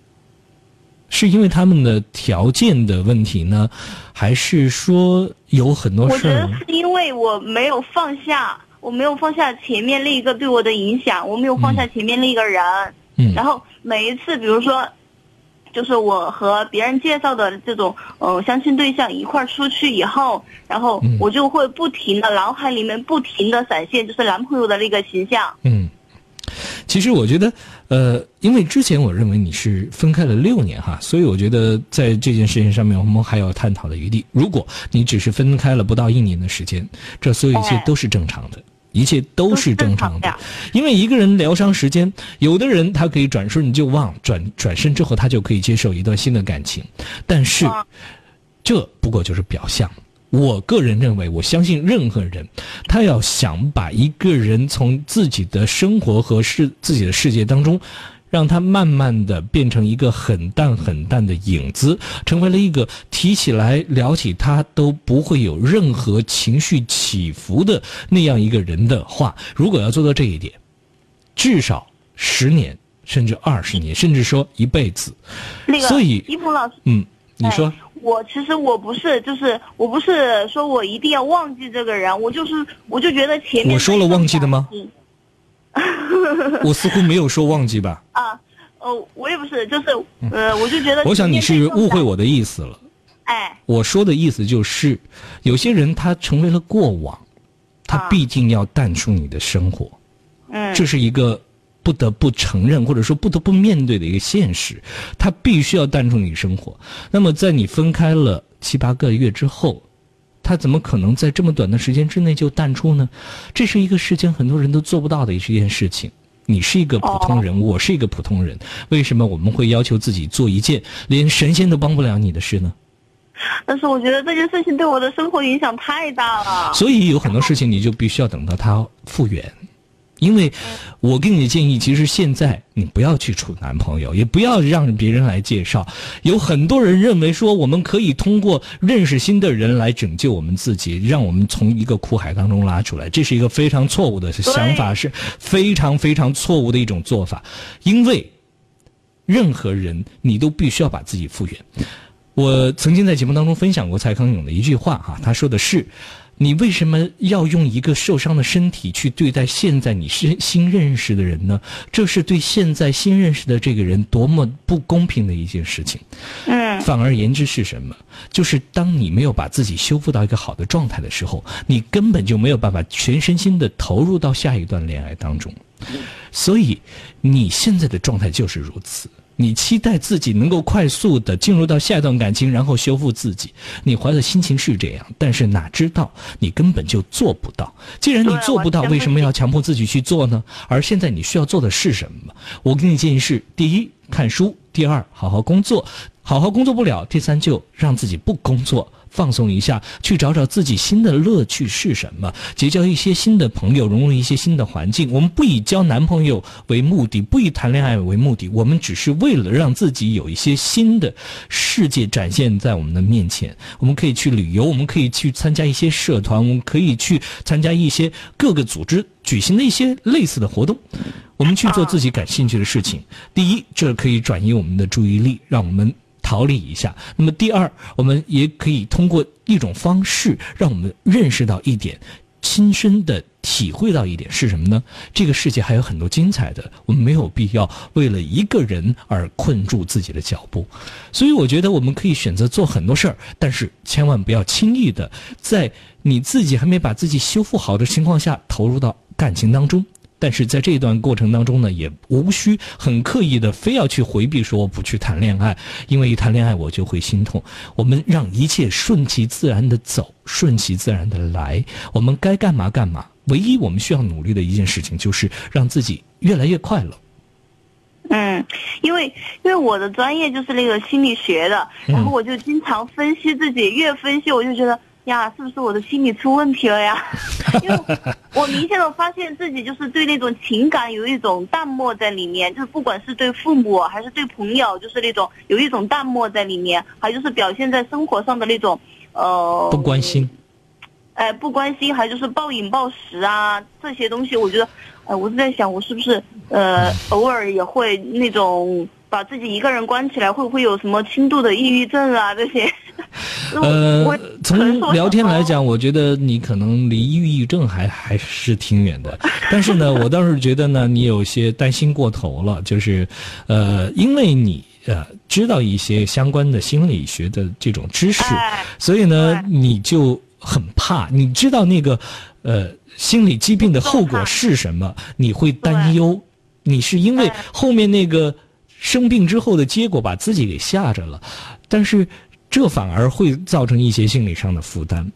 是因为他们的条件的问题呢，还是说有很多事我觉得是因为我没有放下，我没有放下前面那一个对我的影响，我没有放下前面那个人。嗯。然后每一次，比如说。就是我和别人介绍的这种呃相亲对象一块儿出去以后，然后我就会不停的脑海里面不停的闪现，就是男朋友的那个形象。嗯，其实我觉得，呃，因为之前我认为你是分开了六年哈，所以我觉得在这件事情上面我们还有探讨的余地。如果你只是分开了不到一年的时间，这所有一切都是正常的。一切都是正常的，因为一个人疗伤时间，有的人他可以转瞬就忘，转转身之后他就可以接受一段新的感情，但是，这不过就是表象。我个人认为，我相信任何人，他要想把一个人从自己的生活和世自己的世界当中。让他慢慢的变成一个很淡很淡的影子，成为了一个提起来聊起他都不会有任何情绪起伏的那样一个人的话，如果要做到这一点，至少十年，甚至二十年，甚至说一辈子。那个，所以一鹏老师，嗯，你说，我其实我不是，就是我不是说我一定要忘记这个人，我就是我就觉得前面我说了忘记的吗？我似乎没有说忘记吧？啊，哦，我也不是，就是呃，我就觉得。我想你是误会我的意思了。哎，我说的意思就是，有些人他成为了过往，他毕竟要淡出你的生活。嗯，这是一个不得不承认或者说不得不面对的一个现实，他必须要淡出你生活。那么，在你分开了七八个月之后。他怎么可能在这么短的时间之内就淡出呢？这是一个世间很多人都做不到的一件事情。你是一个普通人，我是一个普通人，为什么我们会要求自己做一件连神仙都帮不了你的事呢？但是我觉得这件事情对我的生活影响太大了。所以有很多事情你就必须要等到它复原。因为，我给你的建议，其实现在你不要去处男朋友，也不要让别人来介绍。有很多人认为说，我们可以通过认识新的人来拯救我们自己，让我们从一个苦海当中拉出来。这是一个非常错误的想法，是非常非常错误的一种做法。因为，任何人你都必须要把自己复原。我曾经在节目当中分享过蔡康永的一句话，哈，他说的是。你为什么要用一个受伤的身体去对待现在你新新认识的人呢？这是对现在新认识的这个人多么不公平的一件事情。嗯。反而言之是什么？就是当你没有把自己修复到一个好的状态的时候，你根本就没有办法全身心的投入到下一段恋爱当中。所以你现在的状态就是如此。你期待自己能够快速的进入到下一段感情，然后修复自己。你怀的心情是这样，但是哪知道你根本就做不到。既然你做不到，为什么要强迫自己去做呢？而现在你需要做的是什么？我给你建议是：第一，看书；第二，好好工作；好好工作不了，第三就让自己不工作。放松一下，去找找自己新的乐趣是什么，结交一些新的朋友，融入一些新的环境。我们不以交男朋友为目的，不以谈恋爱为目的，我们只是为了让自己有一些新的世界展现在我们的面前。我们可以去旅游，我们可以去参加一些社团，我们可以去参加一些各个组织举行的一些类似的活动。我们去做自己感兴趣的事情。第一，这可以转移我们的注意力，让我们。逃离一下。那么第二，我们也可以通过一种方式，让我们认识到一点，亲身的体会到一点是什么呢？这个世界还有很多精彩的，我们没有必要为了一个人而困住自己的脚步。所以，我觉得我们可以选择做很多事儿，但是千万不要轻易的在你自己还没把自己修复好的情况下投入到感情当中。但是在这段过程当中呢，也无需很刻意的非要去回避说我不去谈恋爱，因为一谈恋爱我就会心痛。我们让一切顺其自然的走，顺其自然的来。我们该干嘛干嘛。唯一我们需要努力的一件事情，就是让自己越来越快乐。嗯，因为因为我的专业就是那个心理学的，然后我就经常分析自己，越分析我就觉得。呀，是不是我的心理出问题了呀？因为我明显的发现自己就是对那种情感有一种淡漠在里面，就是不管是对父母还是对朋友，就是那种有一种淡漠在里面，还就是表现在生活上的那种，呃，不关心。哎，不关心，还就是暴饮暴食啊，这些东西，我觉得，呃，我是在想，我是不是呃，偶尔也会那种把自己一个人关起来，会不会有什么轻度的抑郁症啊这些？呃，从聊天来讲，我觉得你可能离抑郁症还还是挺远的。但是呢，我倒是觉得呢，你有些担心过头了。就是，呃，因为你呃知道一些相关的心理学的这种知识，所以呢，你就很怕。你知道那个呃心理疾病的后果是什么？你会担忧。你是因为后面那个生病之后的结果把自己给吓着了，但是。这反而会造成一些心理上的负担，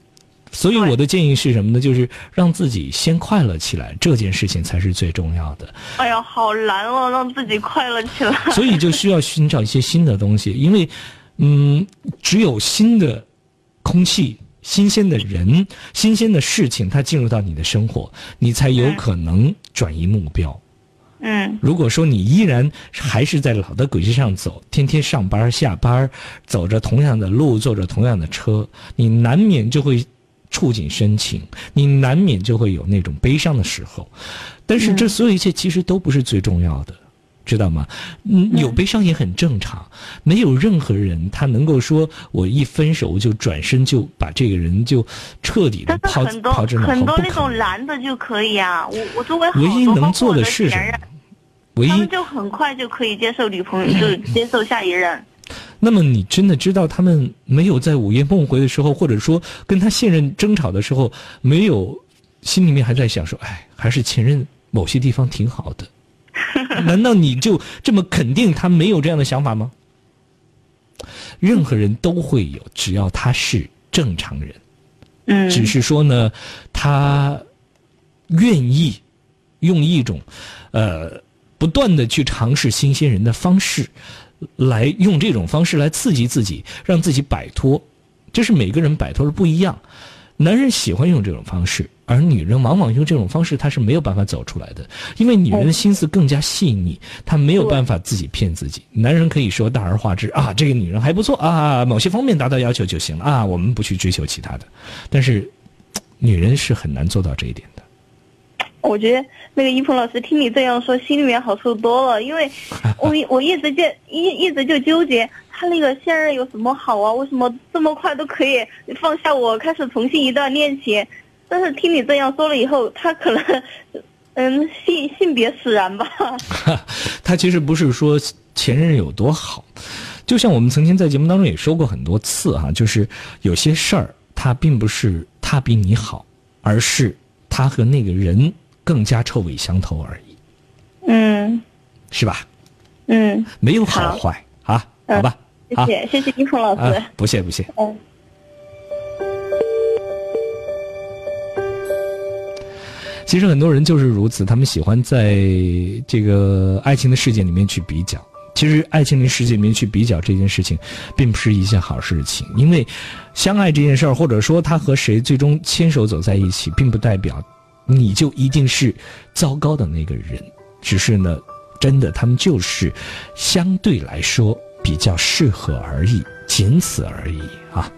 所以我的建议是什么呢？就是让自己先快乐起来，这件事情才是最重要的。哎呀，好难哦，让自己快乐起来。所以就需要寻找一些新的东西，因为，嗯，只有新的空气、新鲜的人、新鲜的事情，它进入到你的生活，你才有可能转移目标。嗯，如果说你依然还是在老的轨迹上走，天天上班下班，走着同样的路，坐着同样的车，你难免就会触景生情，你难免就会有那种悲伤的时候。但是这所有一切其实都不是最重要的，知道吗？嗯，有悲伤也很正常。没有任何人他能够说我一分手就转身就把这个人就彻底的抛抛之脑后。很多那种男的就可以啊，我我周围唯一能做的是什么？他们就很快就可以接受女朋友，就 接受下一任。那么你真的知道他们没有在午夜梦回的时候，或者说跟他现任争吵的时候，没有心里面还在想说，哎，还是前任某些地方挺好的？难道你就这么肯定他没有这样的想法吗？任何人都会有，只要他是正常人。嗯。只是说呢，他愿意用一种呃。不断的去尝试新鲜人的方式，来用这种方式来刺激自己，让自己摆脱。这是每个人摆脱的不一样。男人喜欢用这种方式，而女人往往用这种方式，她是没有办法走出来的。因为女人的心思更加细腻，她没有办法自己骗自己。男人可以说大而化之啊，这个女人还不错啊，某些方面达到要求就行了啊，我们不去追求其他的。但是，女人是很难做到这一点。我觉得那个一鹏老师听你这样说，心里面好受多了。因为我我一直就一一直就纠结，他那个现任有什么好啊？为什么这么快都可以放下我，开始重新一段恋情？但是听你这样说了以后，他可能嗯性性别使然吧。他其实不是说前任有多好，就像我们曾经在节目当中也说过很多次哈，就是有些事儿他并不是他比你好，而是他和那个人。更加臭味相投而已，嗯，是吧？嗯，没有好坏啊，好吧？谢谢，谢谢一鹏老师，不谢不谢。嗯。其实很多人就是如此，他们喜欢在这个爱情的世界里面去比较。其其实，爱情的世界里面去比较这件事情，并不是一件好事情。因为，相爱这件事儿，或者说他和谁最终牵手走在一起，并不代表你就一定是糟糕的那个人。只是呢，真的他们就是相对来说比较适合而已，仅此而已啊。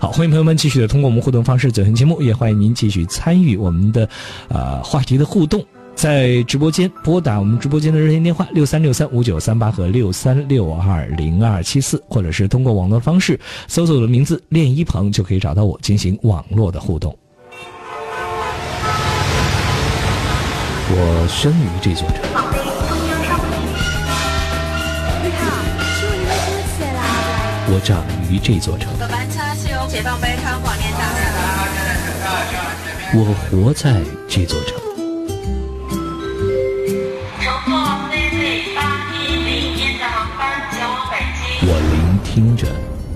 好，欢迎朋友们继续的通过我们互动方式走进节目，也欢迎您继续参与我们的呃话题的互动。在直播间拨打我们直播间的热线电话六三六三五九三八和六三六二零二七四，或者是通过网络方式搜索我的名字“练一鹏”就可以找到我进行网络的互动。我生于这座城，我长于这座城，我活在这座城，乘坐 CZ 八一零一的航班前往北京。我聆听着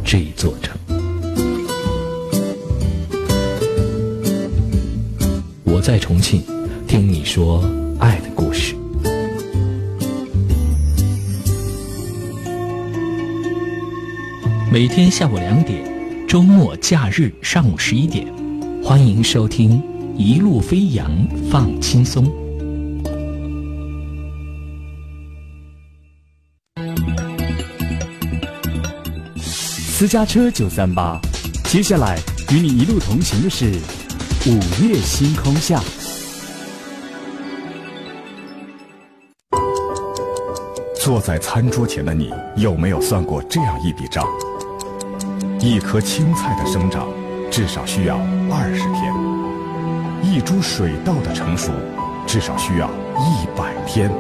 这座城。我在重庆，听你说爱的故事。每天下午两点，周末假日上午十一点，欢迎收听《一路飞扬放轻松》。私家车九三八，接下来与你一路同行的是午夜星空下。坐在餐桌前的你，有没有算过这样一笔账？一颗青菜的生长，至少需要二十天；一株水稻的成熟，至少需要一百天；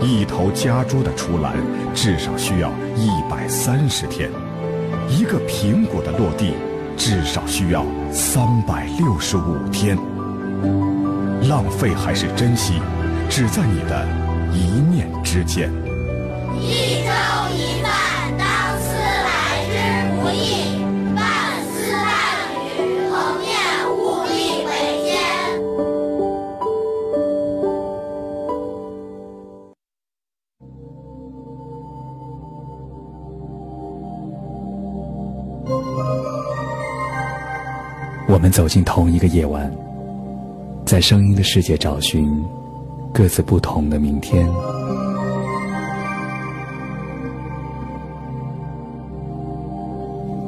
一头家猪的出栏，至少需要一百三十天；一个苹果的落地，至少需要三百六十五天。浪费还是珍惜，只在你的一念之间。一粥一饭，当思来之不易；半丝半缕，鸿雁无力为艰。我们走进同一个夜晚，在声音的世界找寻各自不同的明天。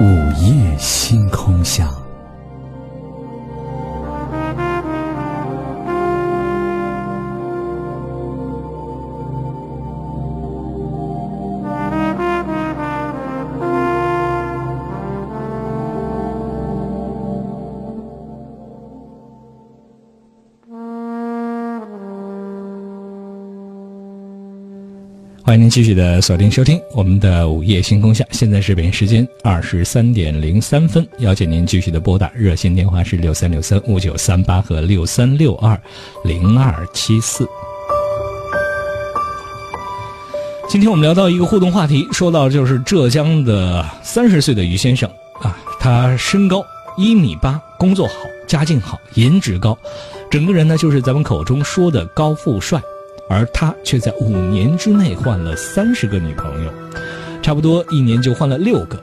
午夜星空下。欢迎您继续的锁定收听我们的午夜星空下，现在是北京时间二十三点零三分，邀请您继续的拨打热线电话是六三六三五九三八和六三六二零二七四。今天我们聊到一个互动话题，说到就是浙江的三十岁的于先生啊，他身高一米八，工作好，家境好，颜值高，整个人呢就是咱们口中说的高富帅。而他却在五年之内换了三十个女朋友，差不多一年就换了六个。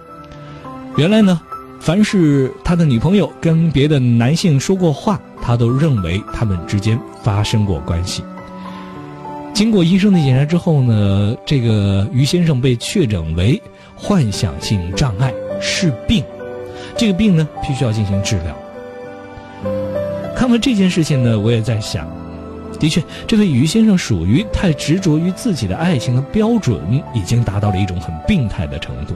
原来呢，凡是他的女朋友跟别的男性说过话，他都认为他们之间发生过关系。经过医生的检查之后呢，这个于先生被确诊为幻想性障碍，是病。这个病呢，必须要进行治疗。看完这件事情呢，我也在想。的确，这位于先生属于太执着于自己的爱情的标准，已经达到了一种很病态的程度。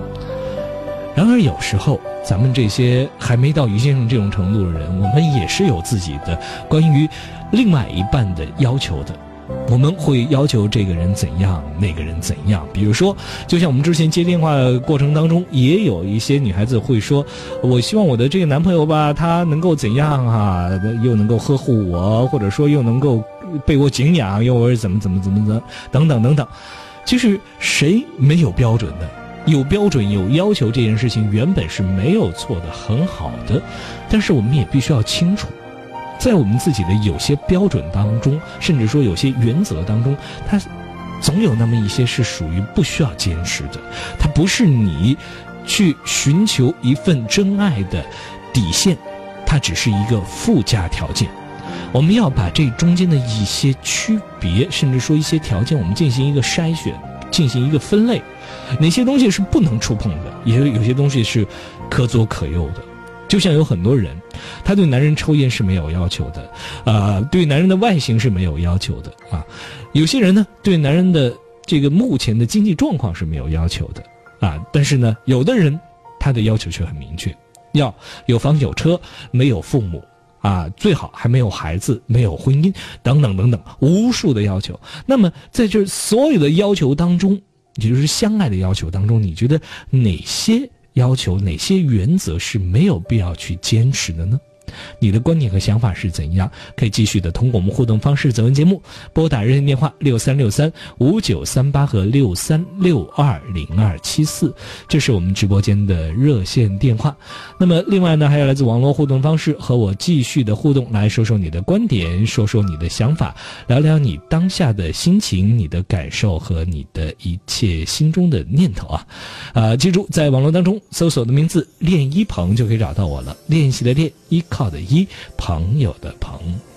然而，有时候咱们这些还没到于先生这种程度的人，我们也是有自己的关于另外一半的要求的。我们会要求这个人怎样，那个人怎样。比如说，就像我们之前接电话过程当中，也有一些女孩子会说：“我希望我的这个男朋友吧，他能够怎样啊，又能够呵护我，或者说又能够被我敬仰，又或者怎么怎么怎么怎么等等等等。”其实谁没有标准的？有标准有要求这件事情原本是没有错的，很好的。但是我们也必须要清楚。在我们自己的有些标准当中，甚至说有些原则当中，它总有那么一些是属于不需要坚持的。它不是你去寻求一份真爱的底线，它只是一个附加条件。我们要把这中间的一些区别，甚至说一些条件，我们进行一个筛选，进行一个分类。哪些东西是不能触碰的？也有有些东西是可左可右的。就像有很多人，他对男人抽烟是没有要求的，啊，对男人的外形是没有要求的啊。有些人呢，对男人的这个目前的经济状况是没有要求的啊。但是呢，有的人他的要求却很明确，要有房有车，没有父母啊，最好还没有孩子，没有婚姻等等等等，无数的要求。那么在这所有的要求当中，也就是相爱的要求当中，你觉得哪些？要求哪些原则是没有必要去坚持的呢？你的观点和想法是怎样？可以继续的通过我们互动方式，走进节目，拨打热线电话六三六三五九三八和六三六二零二七四，这是我们直播间的热线电话。那么，另外呢，还有来自网络互动方式，和我继续的互动，来说说你的观点，说说你的想法，聊聊你当下的心情、你的感受和你的一切心中的念头啊！啊，记住，在网络当中搜索的名字“练一鹏”就可以找到我了。练习的练，依号。的一朋友的朋。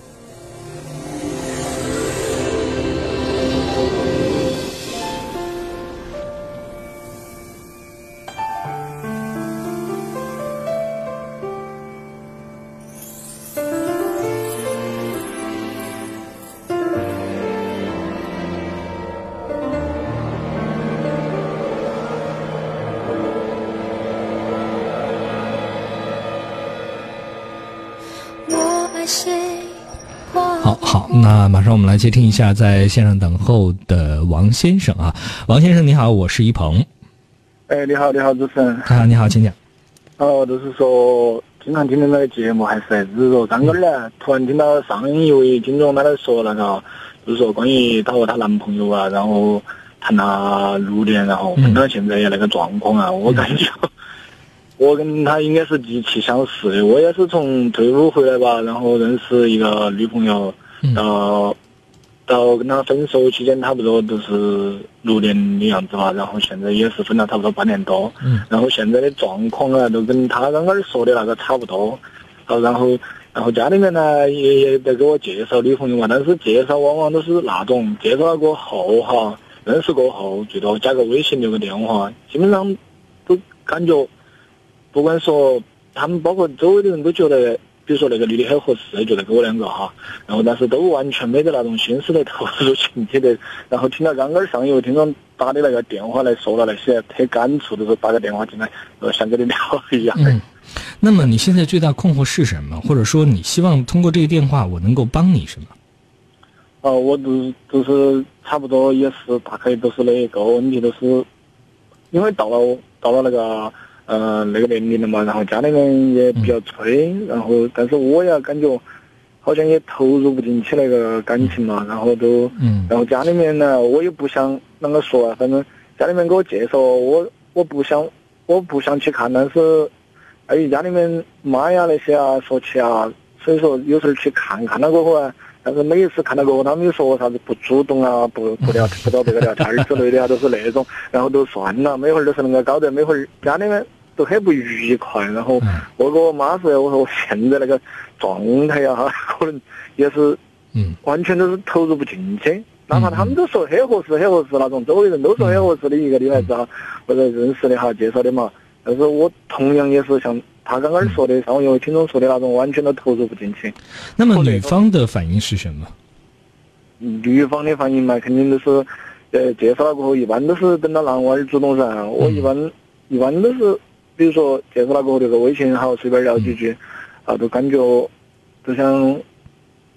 我们来接听一下在线上等候的王先生啊，王先生你好，我是一鹏。哎，你好，你好，主持人。啊，你好，请讲。哦，就是说，经常听的那个节目，还是就是说，刚刚呢，突然听到上一位听众他在说那个，就是说关于她和她男朋友啊，然后谈了六年，然后分到现在那个状况啊，我感觉。我跟他应该是极其相似的，我也是从退伍回来吧，然后认识一个女朋友，到到跟他分手期间差不多都是六年的样子吧，然后现在也是分了差不多半年多，然后现在的状况啊，都跟他刚刚说的那个差不多，好，然后然后家里面呢也也在给我介绍女朋友嘛，但是介绍往往都是那种介绍了过后哈，认识过后最多加个微信留个电话，基本上都感觉。不管说他们，包括周围的人都觉得，比如说那个女的很合适，觉得跟我两个哈，然后但是都完全没得那种心思来投入进去的。然后听到刚刚上一位听众打的那个电话来说了那些，特感触，就是打个电话进来，呃，想跟你聊一样。嗯。那么你现在最大困惑是什么？或者说你希望通过这个电话我能够帮你什么？哦，我都都是差不多也是大概都是那一个问题，都是因为到了到了那个。嗯，那个年龄了嘛，然后家里面也比较催，然后但是我也感觉好像也投入不进去那个感情嘛，然后都，然后家里面呢，我也不想啷个说啊，反正家里面给我介绍，我我不想我不想去看，但是碍于家里面妈呀那些啊说起啊，所以说有时候去看看了过后啊，但是每一次看到过后，他们又说啥子不主动啊，不不聊不找别个 聊天之类的啊，都是那种，然后都算了，每会儿都是那个搞得每会儿家里面。都很不愉快，然后我跟我妈说，我说我现在那个状态呀，哈，可能也是，嗯，完全都是投入不进去。哪怕他们都说很合适，很合适那种，周围人都说很合适的一个女孩子哈，或者认识的哈，介绍的嘛。但是我同样也是像他刚刚说的，像我一位听众说的那种，完全都投入不进去。那么女方的反应是什么？女方的反应嘛，肯定都是，呃，介绍了过后，一般都是等到男娃儿主动噻。我一般一般都是。比如说介绍了过后留个微信，好随便聊几句，啊，都感觉，都像，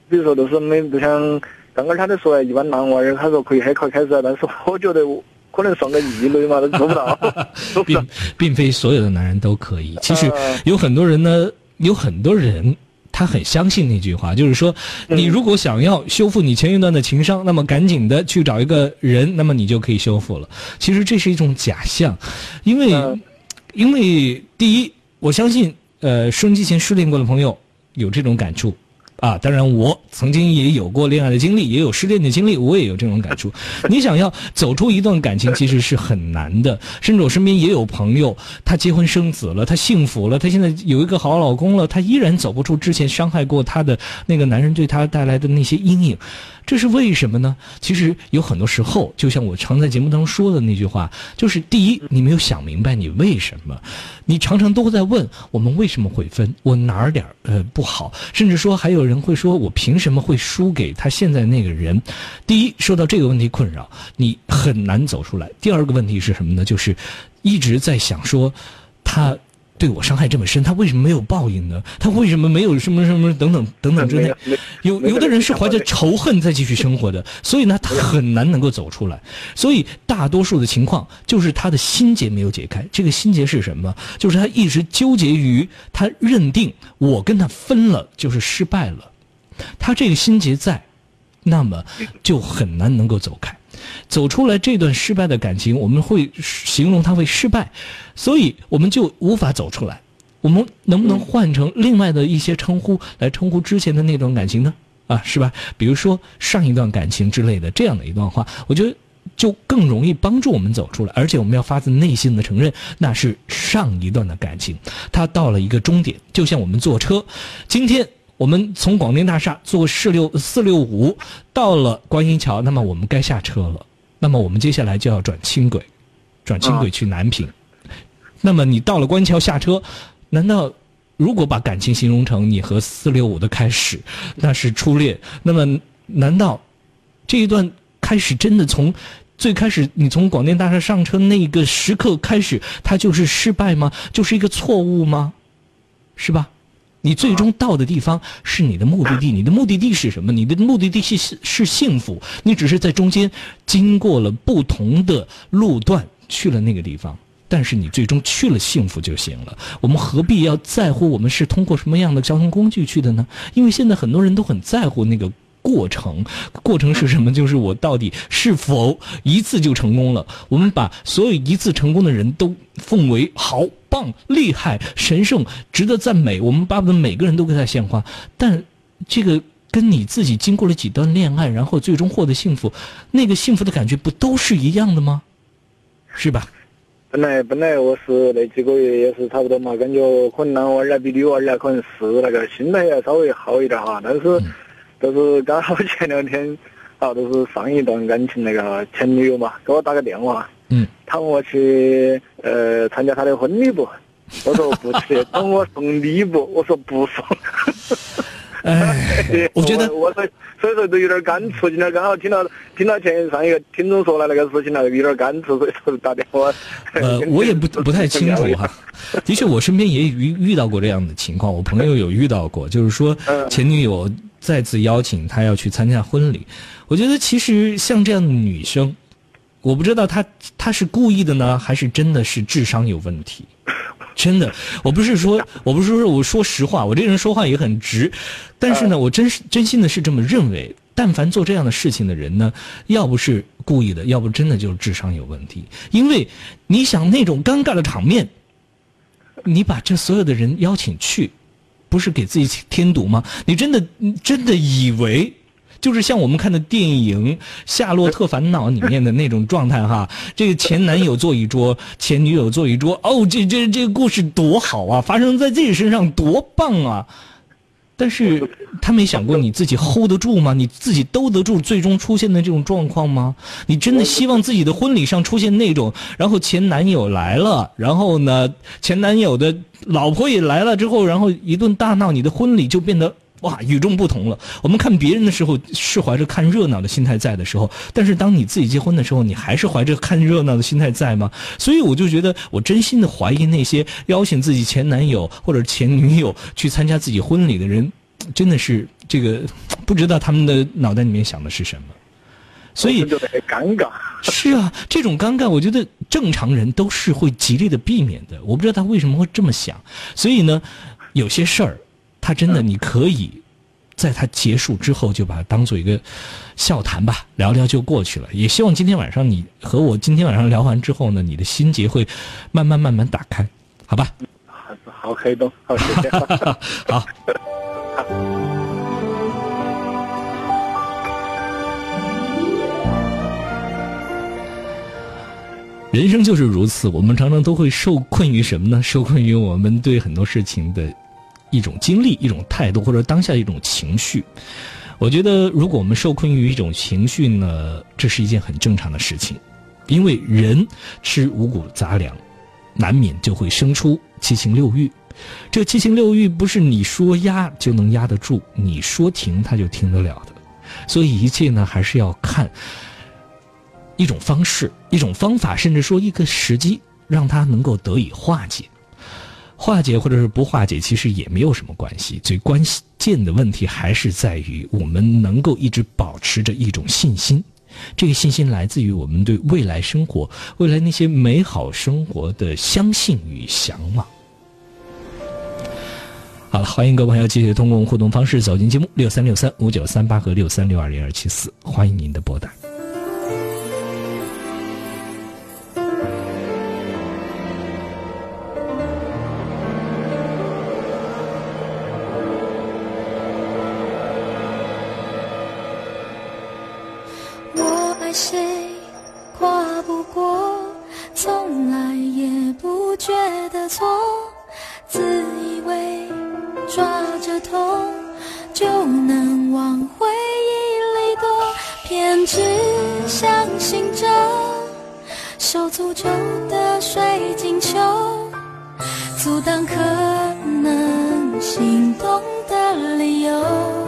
比如说都是每都像刚刚他在说，一般男娃儿他说可以很快开始，但是我觉得我可能算个异类嘛，都做不到。并并非所有的男人都可以。其实呃有很多人呢，有很多人他很相信那句话，就是说，你如果想要修复你前一段的情商，那么赶紧的去找一个人，那么你就可以修复了。其实这是一种假象，因为、因为第一，我相信呃，收音机前失恋过的朋友有这种感触。啊，当然，我曾经也有过恋爱的经历，也有失恋的经历，我也有这种感触。你想要走出一段感情，其实是很难的。甚至我身边也有朋友，他结婚生子了，他幸福了，他现在有一个好老公了，他依然走不出之前伤害过他的那个男人对他带来的那些阴影。这是为什么呢？其实有很多时候，就像我常在节目当中说的那句话，就是第一，你没有想明白你为什么，你常常都会在问我们为什么会分，我哪儿点儿呃不好，甚至说还有人会说我凭什么会输给他现在那个人？第一，受到这个问题困扰，你很难走出来。第二个问题是什么呢？就是一直在想说他。对我伤害这么深，他为什么没有报应呢？他为什么没有什么什么等等等等之类？有有的人是怀着仇恨在继续生活的，所以呢，他很难能够走出来。所以大多数的情况就是他的心结没有解开。这个心结是什么？就是他一直纠结于他认定我跟他分了就是失败了，他这个心结在，那么就很难能够走开。走出来这段失败的感情，我们会形容它为失败，所以我们就无法走出来。我们能不能换成另外的一些称呼来称呼之前的那段感情呢？啊，是吧？比如说上一段感情之类的这样的一段话，我觉得就更容易帮助我们走出来。而且我们要发自内心的承认，那是上一段的感情，它到了一个终点，就像我们坐车，今天。我们从广电大厦坐四六四六五到了观音桥，那么我们该下车了。那么我们接下来就要转轻轨，转轻轨去南平。那么你到了观音桥下车，难道如果把感情形容成你和四六五的开始，那是初恋？那么难道这一段开始真的从最开始你从广电大厦上车那个时刻开始，它就是失败吗？就是一个错误吗？是吧？你最终到的地方是你的目的地，你的目的地是什么？你的目的地是是幸福，你只是在中间经过了不同的路段去了那个地方，但是你最终去了幸福就行了。我们何必要在乎我们是通过什么样的交通工具去的呢？因为现在很多人都很在乎那个。过程，过程是什么？就是我到底是否一次就成功了？我们把所有一次成功的人都奉为好、棒、厉害、神圣、值得赞美。我们把我们每个人都给他献花，但这个跟你自己经过了几段恋爱，然后最终获得幸福，那个幸福的感觉不都是一样的吗？是吧？本来本来我是那几个月也是差不多嘛，感觉可能男娃儿啊比女娃儿啊可能是那个心态要稍微好一点哈，但是。都是刚好前两天，啊，就是上一段感情那个前女友嘛，给我打个电话，嗯，他问我去呃参加他的婚礼不？我说不去，等我送礼不？我说不送。哎，我觉得我说，所以说都有点感触。今天刚好听到听到前上一个听众说了那个事情了，有点感触，所以说打电话。呃，我也不不太清楚哈。的确，我身边也遇遇到过这样的情况，我朋友有遇到过，就是说前女友再次邀请她要去参加婚礼。我觉得其实像这样的女生，我不知道她她是故意的呢，还是真的是智商有问题。真的，我不是说，我不是说，我说实话，我这个人说话也很直，但是呢，我真是真心的是这么认为。但凡做这样的事情的人呢，要不是故意的，要不真的就是智商有问题。因为你想那种尴尬的场面，你把这所有的人邀请去，不是给自己添堵吗？你真的真的以为？就是像我们看的电影《夏洛特烦恼》里面的那种状态哈，这个前男友坐一桌，前女友坐一桌，哦，这这这个故事多好啊，发生在自己身上多棒啊！但是他没想过你自己 hold 得住吗？你自己兜得住最终出现的这种状况吗？你真的希望自己的婚礼上出现那种，然后前男友来了，然后呢，前男友的老婆也来了之后，然后一顿大闹，你的婚礼就变得。哇，与众不同了。我们看别人的时候是怀着看热闹的心态在的时候，但是当你自己结婚的时候，你还是怀着看热闹的心态在吗？所以我就觉得，我真心的怀疑那些邀请自己前男友或者前女友去参加自己婚礼的人，真的是这个不知道他们的脑袋里面想的是什么。所以很尴尬。是啊，这种尴尬，我觉得正常人都是会极力的避免的。我不知道他为什么会这么想。所以呢，有些事儿，他真的你可以，在他结束之后就把它当做一个笑谈吧，聊聊就过去了。也希望今天晚上你和我今天晚上聊完之后呢，你的心结会慢慢慢慢打开，好吧？好开动，好谢谢。好。人生就是如此，我们常常都会受困于什么呢？受困于我们对很多事情的一种经历、一种态度，或者当下一种情绪。我觉得，如果我们受困于一种情绪呢，这是一件很正常的事情，因为人吃五谷杂粮，难免就会生出七情六欲。这七情六欲不是你说压就能压得住，你说停它就停得了的。所以一切呢，还是要看。一种方式，一种方法，甚至说一个时机，让它能够得以化解。化解或者是不化解，其实也没有什么关系。最关键的问题还是在于我们能够一直保持着一种信心。这个信心来自于我们对未来生活、未来那些美好生活的相信与向往。好了，欢迎各位朋友继续通过互动方式走进节目六三六三五九三八和六三六二零二七四，欢迎您的拨打。谁跨不过，从来也不觉得错，自以为抓着痛就能往回忆里躲，偏执相信着手足球的水晶球，阻挡可能心动的理由。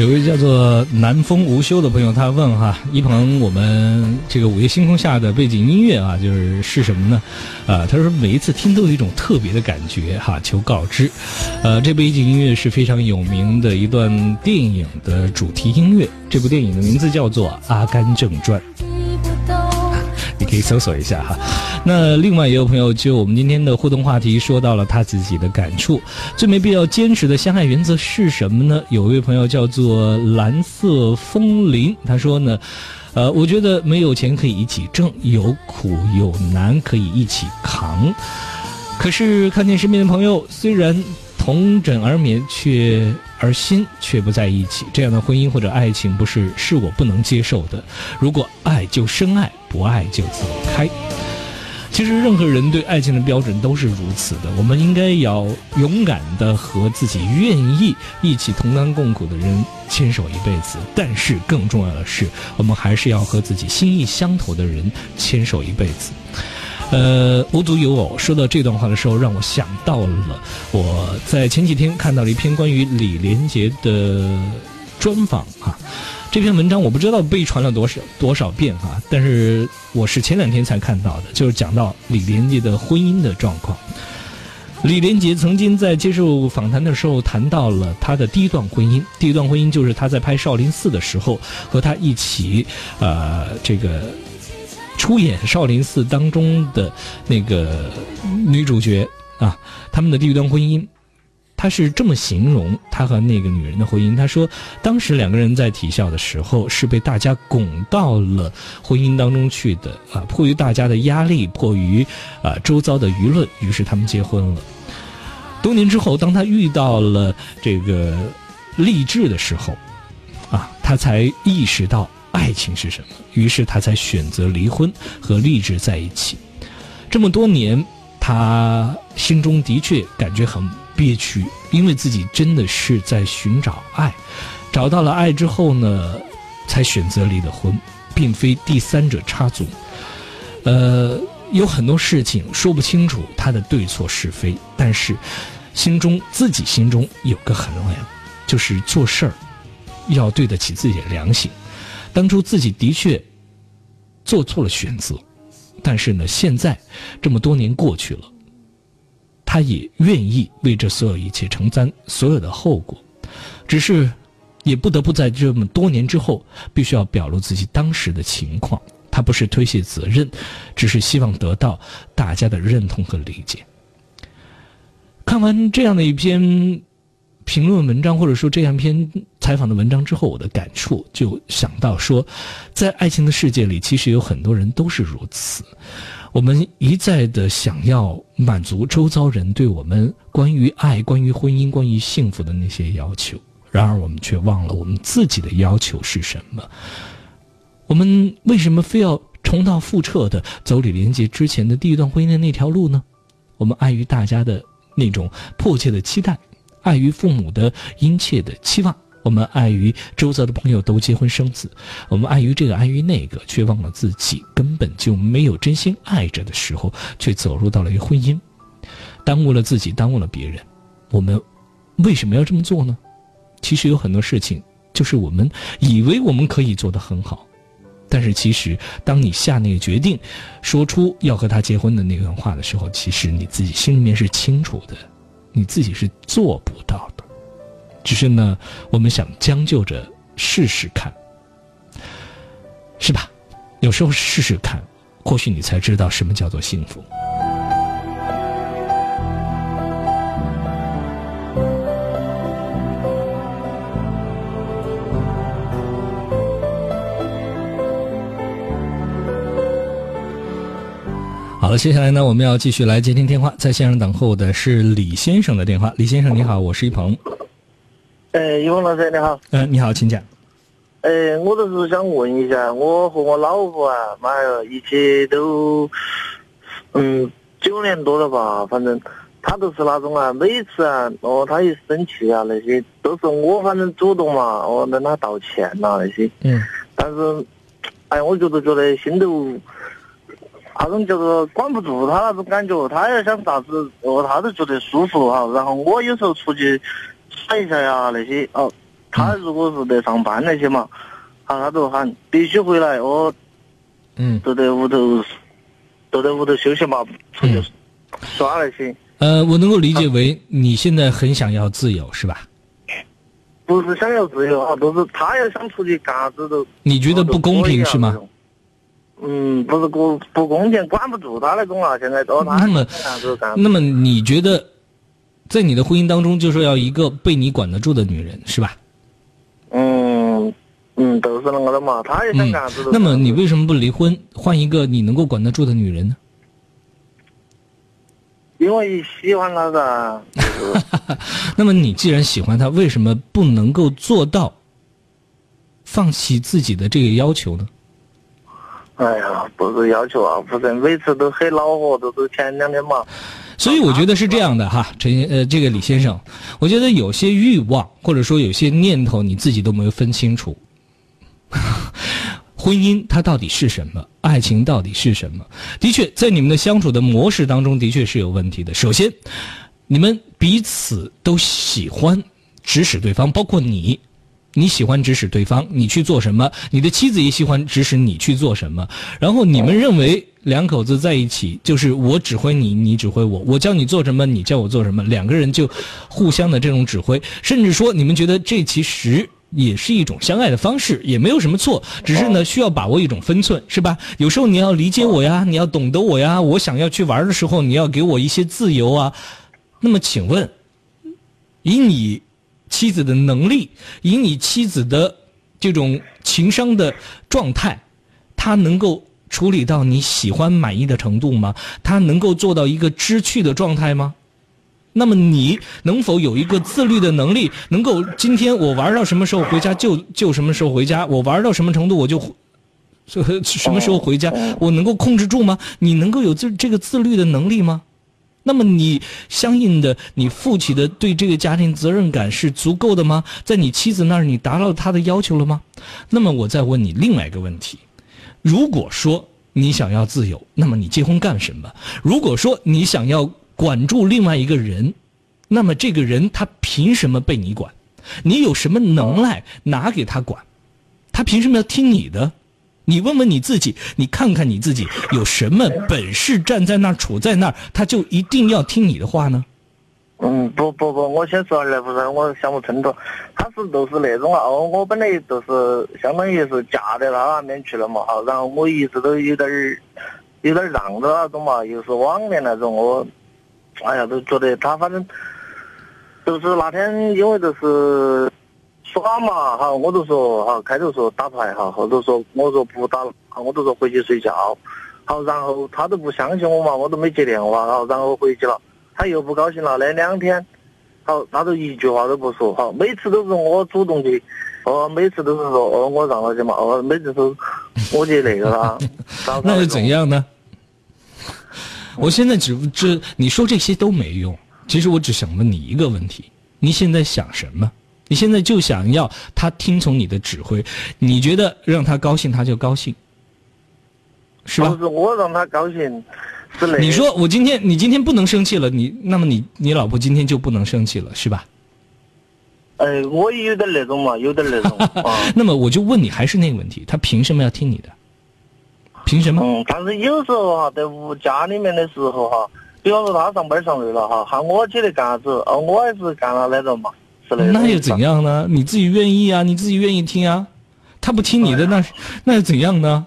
有位叫做南风无休的朋友，他问哈一鹏，我们这个午夜星空下的背景音乐啊，就是是什么呢？啊，他说每一次听都有一种特别的感觉哈，求告知。呃，这背景音乐是非常有名的一段电影的主题音乐，这部电影的名字叫做《阿甘正传》。你可以搜索一下哈。那另外也有朋友就我们今天的互动话题说到了他自己的感触，最没必要坚持的相爱原则是什么呢？有一位朋友叫做蓝色风铃，他说呢，呃，我觉得没有钱可以一起挣，有苦有难可以一起扛。可是看见身边的朋友虽然同枕而眠，却而心却不在一起，这样的婚姻或者爱情不是是我不能接受的。如果爱就深爱，不爱就走开。其实任何人对爱情的标准都是如此的，我们应该要勇敢的和自己愿意一起同甘共苦的人牵手一辈子。但是更重要的是，我们还是要和自己心意相投的人牵手一辈子。呃，无独有偶，说到这段话的时候，让我想到了我在前几天看到了一篇关于李连杰的专访啊。这篇文章我不知道被传了多少多少遍啊，但是我是前两天才看到的，就是讲到李连杰的婚姻的状况。李连杰曾经在接受访谈的时候谈到了他的第一段婚姻，第一段婚姻就是他在拍《少林寺》的时候和他一起，呃，这个。出演《少林寺》当中的那个女主角啊，他们的第一段婚姻。他是这么形容他和那个女人的婚姻。他说，当时两个人在体校的时候是被大家拱到了婚姻当中去的啊，迫于大家的压力，迫于啊周遭的舆论，于是他们结婚了。多年之后，当他遇到了这个励志的时候，啊，他才意识到爱情是什么，于是他才选择离婚和励志在一起。这么多年，他心中的确感觉很。憋屈，因为自己真的是在寻找爱，找到了爱之后呢，才选择离的婚，并非第三者插足。呃，有很多事情说不清楚他的对错是非，但是心中自己心中有个衡量，就是做事儿要对得起自己的良心。当初自己的确做错了选择，但是呢，现在这么多年过去了。他也愿意为这所有一切承担所有的后果，只是，也不得不在这么多年之后，必须要表露自己当时的情况。他不是推卸责任，只是希望得到大家的认同和理解。看完这样的一篇评论文章，或者说这样一篇采访的文章之后，我的感触就想到说，在爱情的世界里，其实有很多人都是如此。我们一再的想要满足周遭人对我们关于爱、关于婚姻、关于幸福的那些要求，然而我们却忘了我们自己的要求是什么。我们为什么非要重蹈覆辙的走李连杰之前的第一段婚姻的那条路呢？我们碍于大家的那种迫切的期待，碍于父母的殷切的期望。我们碍于周遭的朋友都结婚生子，我们碍于这个碍于那个，却忘了自己根本就没有真心爱着的时候，却走入到了一个婚姻，耽误了自己，耽误了别人。我们为什么要这么做呢？其实有很多事情，就是我们以为我们可以做得很好，但是其实当你下那个决定，说出要和他结婚的那段话的时候，其实你自己心里面是清楚的，你自己是做不到的。只是呢，我们想将就着试试看，是吧？有时候试试看，或许你才知道什么叫做幸福。好了，接下来呢，我们要继续来接听电话，在线上等候的是李先生的电话。李先生，你好，我是一鹏。哎，一峰老师你好。嗯，你好，请讲。哎，我就是想问一下，我和我老婆啊，妈呀，一起都嗯九年多了吧，反正她都是那种啊，每次啊，哦，她一生气啊，那些都是我反正主动嘛，我跟她道歉呐那些。嗯。但是，哎，我就是觉得心头那种就是管不住她那种感觉，她要想啥子，哦，她都觉得舒服哈。然后我有时候出去。耍一下呀，那些哦，他如果是在上班那些嘛，啊，他都喊必须回来哦，嗯，都在屋头，都在屋头休息嘛，出去耍那些。呃，我能够理解为你现在很想要自由，是吧？不是想要自由啊，都是他要想出去干啥子都。你觉得不公平是吗？嗯，不是不不公平，管不住他那种啊，现在都他那么，那么你觉得？在你的婚姻当中，就是要一个被你管得住的女人，是吧？嗯嗯，都是那个的嘛。他也想干子。那么你为什么不离婚，换一个你能够管得住的女人呢？因为喜欢她噻。那么你既然喜欢他，为什么不能够做到放弃自己的这个要求呢？哎呀，不是要求啊，不是每次都很恼火，都是前两天嘛。所以我觉得是这样的哈，陈呃，这个李先生，我觉得有些欲望或者说有些念头你自己都没有分清楚。婚姻它到底是什么？爱情到底是什么？的确，在你们的相处的模式当中，的确是有问题的。首先，你们彼此都喜欢指使对方，包括你。你喜欢指使对方，你去做什么？你的妻子也喜欢指使你去做什么。然后你们认为两口子在一起就是我指挥你，你指挥我，我叫你做什么，你叫我做什么，两个人就互相的这种指挥。甚至说你们觉得这其实也是一种相爱的方式，也没有什么错，只是呢需要把握一种分寸，是吧？有时候你要理解我呀，你要懂得我呀，我想要去玩的时候，你要给我一些自由啊。那么，请问，以你妻子的能力，以你妻子的这种情商的状态，她能够处理到你喜欢满意的程度吗？她能够做到一个知趣的状态吗？那么你能否有一个自律的能力？能够今天我玩到什么时候回家就就什么时候回家，我玩到什么程度我就 什么时候回家，我能够控制住吗？你能够有这这个自律的能力吗？那么你相应的你负起的对这个家庭责任感是足够的吗？在你妻子那儿你达到她的要求了吗？那么我再问你另外一个问题：如果说你想要自由，那么你结婚干什么？如果说你想要。管住另外一个人，那么这个人他凭什么被你管？你有什么能耐拿给他管？他凭什么要听你的？你问问你自己，你看看你自己有什么本事站在那儿处在那儿，他就一定要听你的话呢？嗯，不不不，我先说来不是，我想不清楚，他是都是那种啊，哦，我本来都是相当于是嫁到他那边去了嘛，哈，然后我一直都有点儿有点让着那种嘛，又是网恋那种我。哎呀，都觉得他反正，就是那天因为就是耍嘛哈，我都说哈，开头说打牌哈，后头说我说不打了，我都说回去睡觉，好，然后他都不相信我嘛，我都没接电话，好，然后回去了，他又不高兴了，那两天，好，他都一句话都不说，好，每次都是我主动去，哦，每次都是说哦，我让他去嘛，哦，每次都我去那个了，那又怎样呢？我现在只这你说这些都没用，其实我只想问你一个问题：你现在想什么？你现在就想要他听从你的指挥，你觉得让他高兴他就高兴，是吧？不是我让他高兴，是那。你说我今天你今天不能生气了，你那么你你老婆今天就不能生气了，是吧？哎，我也有点那种嘛，有点那种。那么我就问你，还是那个问题，他凭什么要听你的？凭什么？嗯，但是有时候哈，在屋家里面的时候哈，比方说他上班上累了哈，喊我起来干啥子，哦，我还是干了那种嘛，是那那又怎样呢？你自己愿意啊，你自己愿意听啊，他不听你的，那那又怎样呢？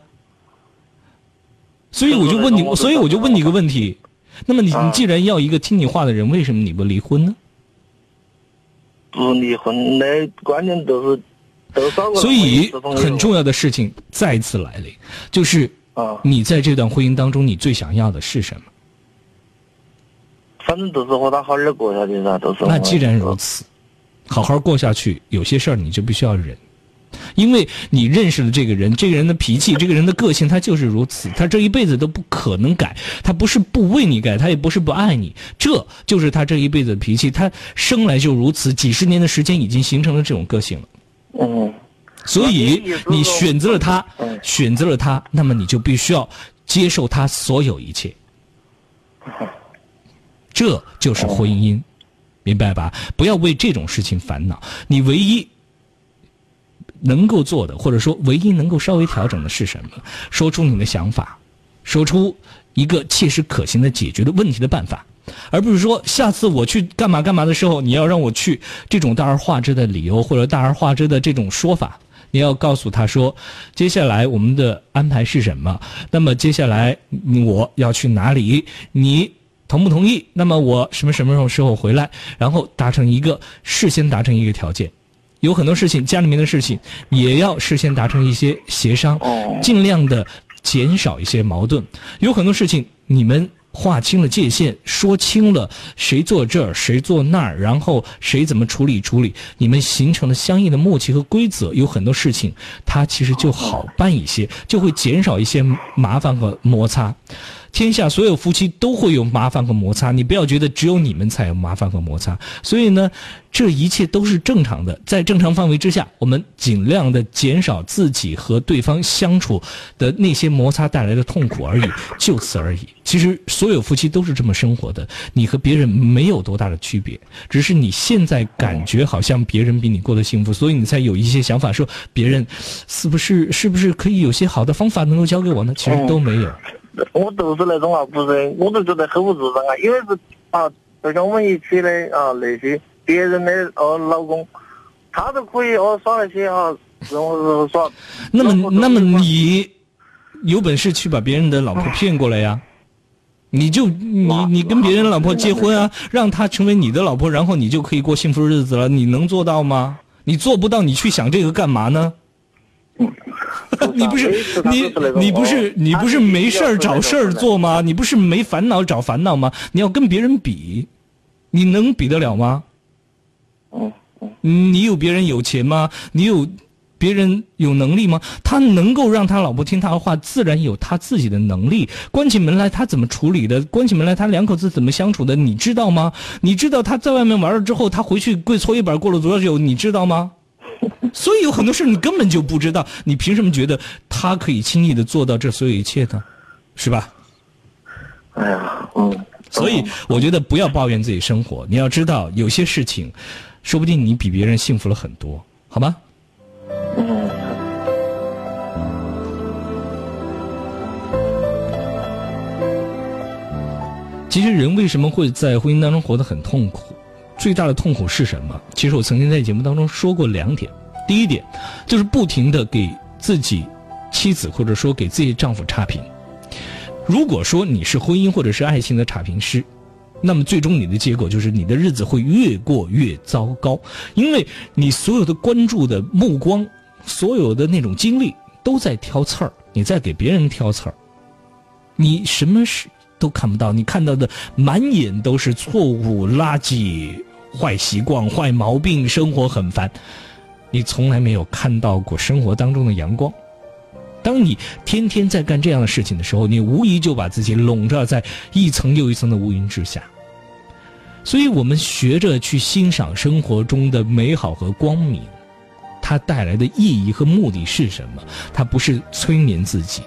所以我就问你，所以我就问你一个问题：那么你你既然要一个听你话的人，为什么你不离婚呢？不离婚，那关键都是都。所以很重要的事情再次来临，就是。啊，你在这段婚姻当中，你最想要的是什么？反正都是和他好好过下去噻，都是。那既然如此，好好过下去，有些事儿你就必须要忍，因为你认识了这个人，这个人的脾气，这个人的个性，他就是如此，他这一辈子都不可能改。他不是不为你改，他也不是不爱你，这就是他这一辈子的脾气。他生来就如此，几十年的时间已经形成了这种个性了。嗯。所以你选择了他，选择了他，那么你就必须要接受他所有一切，这就是婚姻，明白吧？不要为这种事情烦恼。你唯一能够做的，或者说唯一能够稍微调整的是什么？说出你的想法，说出一个切实可行的解决的问题的办法，而不是说下次我去干嘛干嘛的时候，你要让我去这种大而化之的理由或者大而化之的这种说法。你要告诉他说，接下来我们的安排是什么？那么接下来我要去哪里？你同不同意？那么我什么什么时候时候回来？然后达成一个事先达成一个条件。有很多事情，家里面的事情也要事先达成一些协商，尽量的减少一些矛盾。有很多事情你们。划清了界限，说清了谁坐这儿，谁坐那儿，然后谁怎么处理处理，你们形成了相应的默契和规则，有很多事情它其实就好办一些，就会减少一些麻烦和摩擦。天下所有夫妻都会有麻烦和摩擦，你不要觉得只有你们才有麻烦和摩擦。所以呢，这一切都是正常的，在正常范围之下，我们尽量的减少自己和对方相处的那些摩擦带来的痛苦而已，就此而已。其实所有夫妻都是这么生活的，你和别人没有多大的区别，只是你现在感觉好像别人比你过得幸福，所以你才有一些想法说别人是不是是不是可以有些好的方法能够教给我呢？其实都没有。我都是那种啊，不是，我都觉得很不自然啊，因为是啊，就像我们一起的啊，那些别人的哦老公，他都可以哦耍那些哈，然后耍。那么，那么你有本事去把别人的老婆骗过来呀？你就你你跟别人老婆结婚啊，让她成为你的老婆，然后你就可以过幸福日子了。你能做到吗？你做不到，你去想这个干嘛呢？你不是你你不是你不是没事儿找事儿做吗？你不是没烦恼找烦恼吗？你要跟别人比，你能比得了吗？你有别人有钱吗？你有别人有能力吗？他能够让他老婆听他的话，自然有他自己的能力。关起门来他怎么处理的？关起门来他两口子怎么相处的？你知道吗？你知道他在外面玩了之后，他回去跪搓衣板过了多久？你知道吗？所以有很多事你根本就不知道，你凭什么觉得他可以轻易的做到这所有一切呢？是吧？哎呀，嗯。所以我觉得不要抱怨自己生活，你要知道有些事情，说不定你比别人幸福了很多，好吗？嗯。其实人为什么会在婚姻当中活得很痛苦？最大的痛苦是什么？其实我曾经在节目当中说过两点。第一点，就是不停的给自己妻子或者说给自己丈夫差评。如果说你是婚姻或者是爱情的差评师，那么最终你的结果就是你的日子会越过越糟糕，因为你所有的关注的目光，所有的那种精力都在挑刺儿，你在给别人挑刺儿，你什么事都看不到，你看到的满眼都是错误、垃圾、坏习惯、坏毛病，生活很烦，你从来没有看到过生活当中的阳光。当你天天在干这样的事情的时候，你无疑就把自己笼罩在一层又一层的乌云之下。所以，我们学着去欣赏生活中的美好和光明，它带来的意义和目的是什么？它不是催眠自己，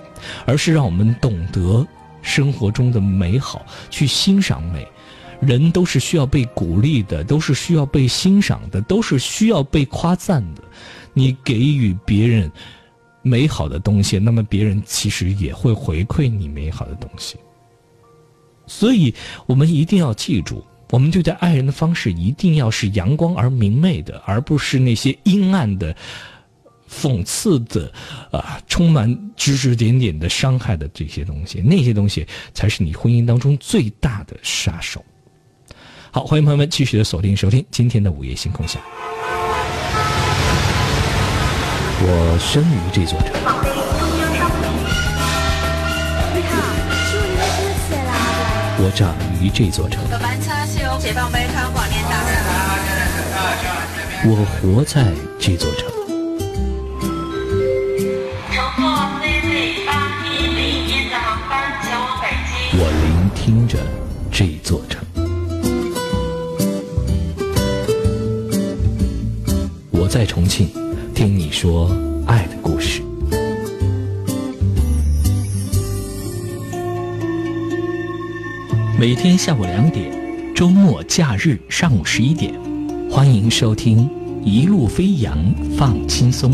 而是让我们懂得生活中的美好，去欣赏美。人都是需要被鼓励的，都是需要被欣赏的，都是需要被夸赞的。你给予别人。美好的东西，那么别人其实也会回馈你美好的东西。所以，我们一定要记住，我们对待爱人的方式一定要是阳光而明媚的，而不是那些阴暗的、讽刺的、啊，充满指指点点的伤害的这些东西。那些东西才是你婚姻当中最大的杀手。好，欢迎朋友们继续的锁定收听今天的午夜星空下。我生于这座城。你好？我长于这座城。我活在这座城。我在重庆。听你说爱的故事。每天下午两点，周末假日上午十一点，欢迎收听《一路飞扬放轻松》。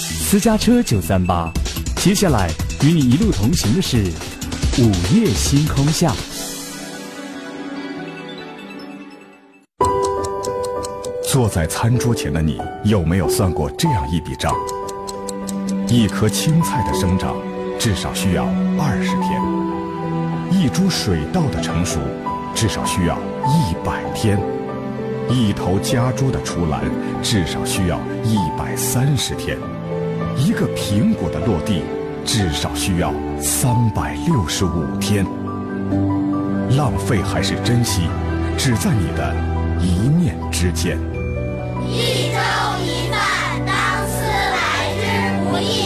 私家车九三八，接下来与你一路同行的是午夜星空下。坐在餐桌前的你，有没有算过这样一笔账？一颗青菜的生长，至少需要二十天；一株水稻的成熟，至少需要一百天；一头家猪的出栏，至少需要一百三十天；一个苹果的落地，至少需要三百六十五天。浪费还是珍惜，只在你的一念之间。一粥一饭，当思来之不易；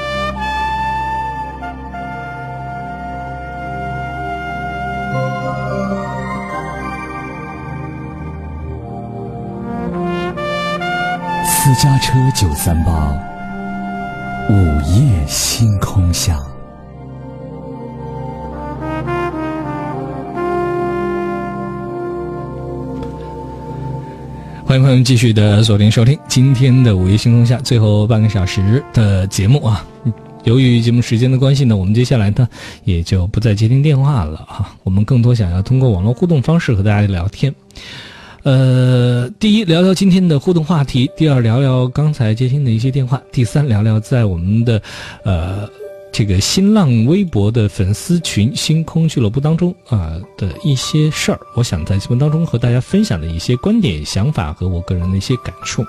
私家车九三八，午夜星空下。欢迎朋友们继续的锁定收听今天的午夜星空下最后半个小时的节目啊。由于节目时间的关系呢，我们接下来呢也就不再接听电话了哈。我们更多想要通过网络互动方式和大家聊天。呃，第一聊聊今天的互动话题，第二聊聊刚才接听的一些电话，第三聊聊在我们的呃这个新浪微博的粉丝群“星空俱乐部”当中啊、的一些事儿，我想在节目当中和大家分享的一些观点、想法和我个人的一些感触。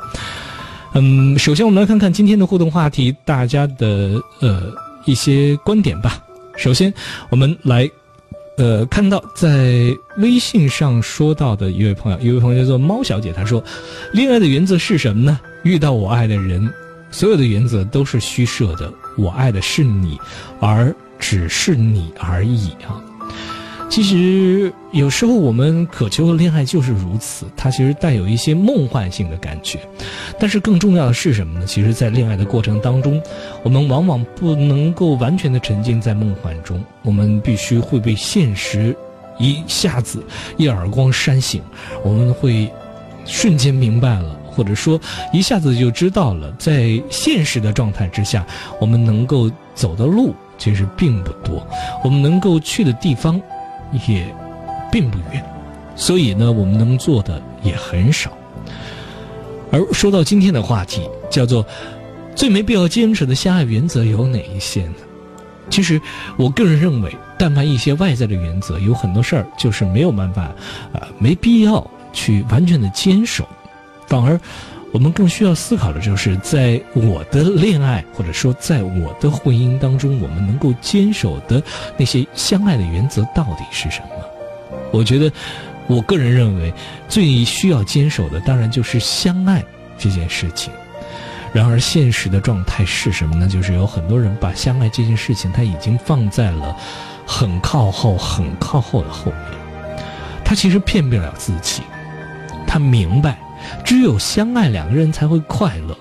嗯，首先我们来看看今天的互动话题，大家的呃一些观点吧。首先，我们来呃看到在微信上说到的一位朋友，一位朋友叫做猫小姐，她说：“恋爱的原则是什么呢？遇到我爱的人，所有的原则都是虚设的。我爱的是你，而只是你而已啊。”其实有时候我们渴求的恋爱就是如此，它其实带有一些梦幻性的感觉。但是更重要的是什么呢？其实，在恋爱的过程当中，我们往往不能够完全的沉浸在梦幻中，我们必须会被现实一下子一耳光扇醒，我们会瞬间明白了，或者说一下子就知道了，在现实的状态之下，我们能够走的路其实并不多，我们能够去的地方也并不远，所以呢，我们能做的也很少。而说到今天的话题，叫做“最没必要坚持的相爱原则有哪一些呢？”其实，我个人认为，但凡一些外在的原则，有很多事儿就是没有办法，啊、没必要去完全的坚守，反而我们更需要思考的就是，在我的恋爱或者说在我的婚姻当中，我们能够坚守的那些相爱的原则到底是什么？我觉得，我个人认为，最需要坚守的当然就是相爱这件事情。然而，现实的状态是什么呢？就是有很多人把相爱这件事情，他已经放在了很靠后、很靠后的后面。他其实骗不了自己，他明白，只有相爱，两个人才会快乐。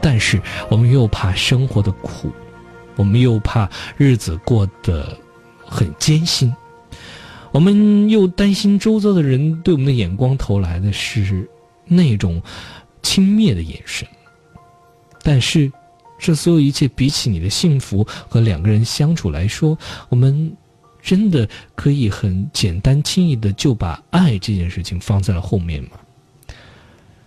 但是，我们又怕生活的苦，我们又怕日子过得很艰辛。我们又担心周遭的人对我们的眼光投来的是那种轻蔑的眼神，但是这所有一切比起你的幸福和两个人相处来说，我们真的可以很简单轻易的就把爱这件事情放在了后面吗？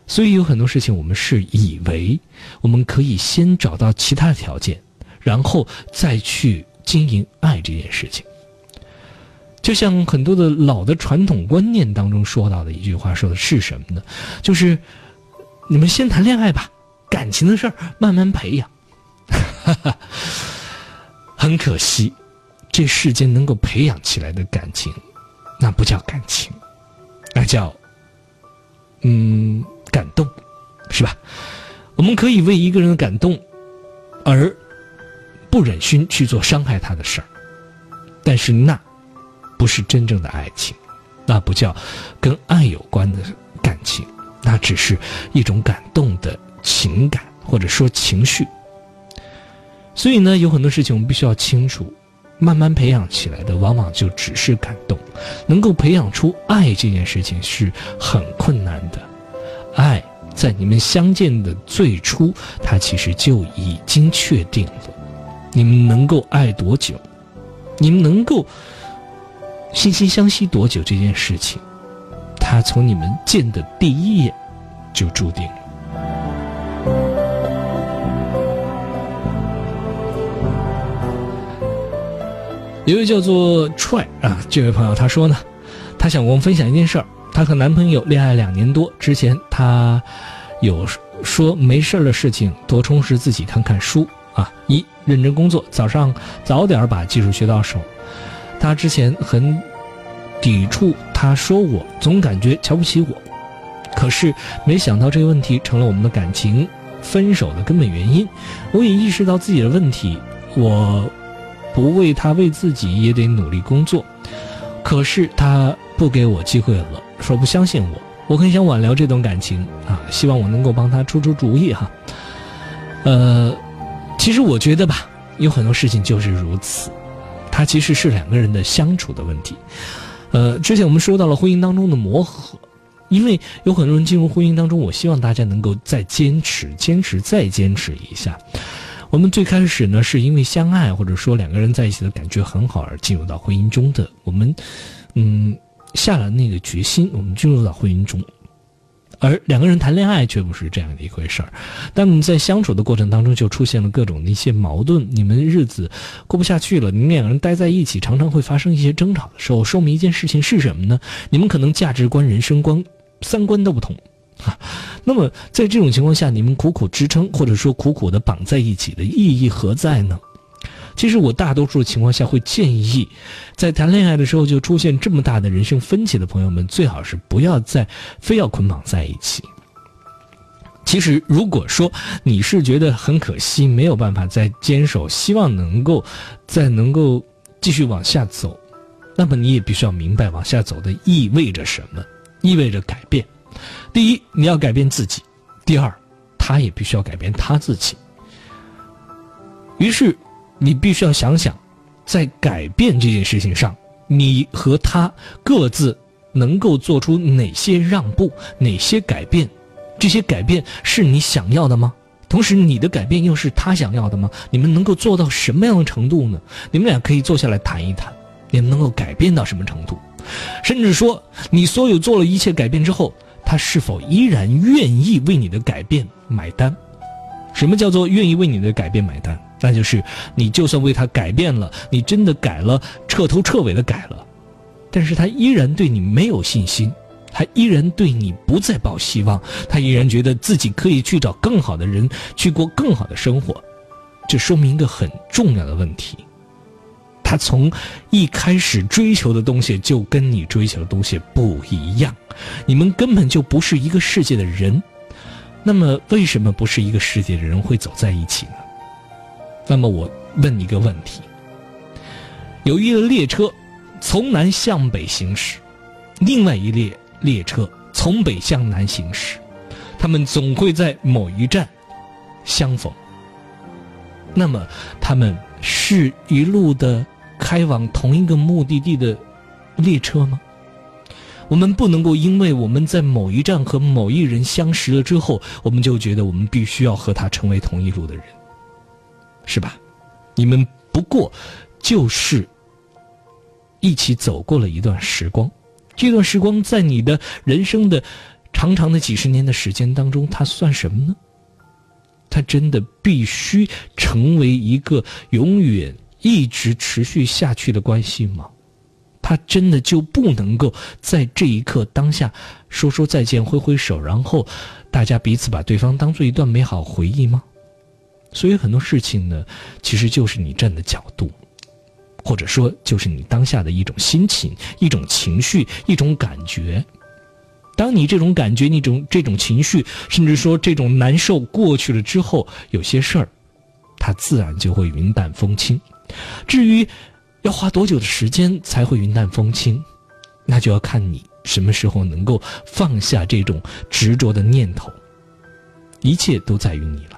所以有很多事情，我们是以为我们可以先找到其他条件，然后再去经营爱这件事情。就像很多的老的传统观念当中说到的一句话，说的是什么呢？就是你们先谈恋爱吧，感情的事儿慢慢培养。很可惜，这世间能够培养起来的感情，那不叫感情，那叫嗯感动，是吧？我们可以为一个人的感动而不忍心去做伤害他的事儿，但是那。不是真正的爱情，那不叫跟爱有关的感情，那只是一种感动的情感或者说情绪。所以呢，有很多事情我们必须要清楚，慢慢培养起来的往往就只是感动，能够培养出爱这件事情是很困难的。爱在你们相见的最初，它其实就已经确定了。你们能够爱多久？你们能够。惺惺相惜多久这件事情，它从你们见的第一眼就注定了。一位叫做 Try 啊，这位朋友他说呢，他想跟我们分享一件事儿。她和男朋友恋爱两年多，之前她有说没事的事情，多充实自己，看看书啊，一认真工作，早上早点把技术学到手。他之前很抵触他说我总感觉瞧不起我，可是没想到这个问题成了我们的感情分手的根本原因。我也意识到自己的问题，我不为他，为自己也得努力工作。可是他不给我机会了，说不相信我。我很想挽留这段感情啊，希望我能够帮他出出主意哈。呃，其实我觉得吧，有很多事情就是如此，它其实是两个人的相处的问题。呃，之前我们说到了婚姻当中的磨合，因为有很多人进入婚姻当中，我希望大家能够再坚持、坚持、再坚持一下。我们最开始呢，是因为相爱，或者说两个人在一起的感觉很好而进入到婚姻中的。我们，嗯。下了那个决心，我们进入到婚姻中，而两个人谈恋爱却不是这样的一回事儿。当你们在相处的过程当中，就出现了各种的一些矛盾，你们日子过不下去了，你们两个人待在一起，常常会发生一些争吵的时候，说明一件事情是什么呢？你们可能价值观、人生观、三观都不同，哈。那么在这种情况下，你们苦苦支撑，或者说苦苦的绑在一起的意义何在呢？其实我大多数情况下会建议，在谈恋爱的时候就出现这么大的人生分歧的朋友们，最好是不要再非要捆绑在一起。其实，如果说你是觉得很可惜，没有办法再坚守，希望能够再能够继续往下走，那么你也必须要明白往下走的意味着什么，意味着改变。第一，你要改变自己；第二，他也必须要改变他自己。于是。你必须要想想，在改变这件事情上，你和他各自能够做出哪些让步，哪些改变？这些改变是你想要的吗？同时，你的改变又是他想要的吗？你们能够做到什么样的程度呢？你们俩可以坐下来谈一谈，你们能够改变到什么程度？甚至说，你所有做了一切改变之后，他是否依然愿意为你的改变买单？什么叫做愿意为你的改变买单？那就是，你就算为他改变了，你真的改了，彻头彻尾的改了，但是他依然对你没有信心，他依然对你不再抱希望，他依然觉得自己可以去找更好的人，去过更好的生活，这说明一个很重要的问题，他从一开始追求的东西就跟你追求的东西不一样，你们根本就不是一个世界的人，那么为什么不是一个世界的人会走在一起呢？那么我问一个问题：有一列列车从南向北行驶，另外一列列车从北向南行驶，他们总会在某一站相逢。那么，他们是一路的开往同一个目的地的列车吗？我们不能够因为我们在某一站和某一人相识了之后，我们就觉得我们必须要和他成为同一路的人。是吧？你们不过就是一起走过了一段时光，这段时光在你的人生的长长的几十年的时间当中，它算什么呢？它真的必须成为一个永远一直持续下去的关系吗？它真的就不能够在这一刻当下说说再见、挥挥手，然后大家彼此把对方当做一段美好回忆吗？所以很多事情呢，其实就是你站的角度，或者说就是你当下的一种心情、一种情绪、一种感觉。当你这种感觉、那种这种情绪，甚至说这种难受过去了之后，有些事儿，它自然就会云淡风轻。至于要花多久的时间才会云淡风轻，那就要看你什么时候能够放下这种执着的念头。一切都在于你了。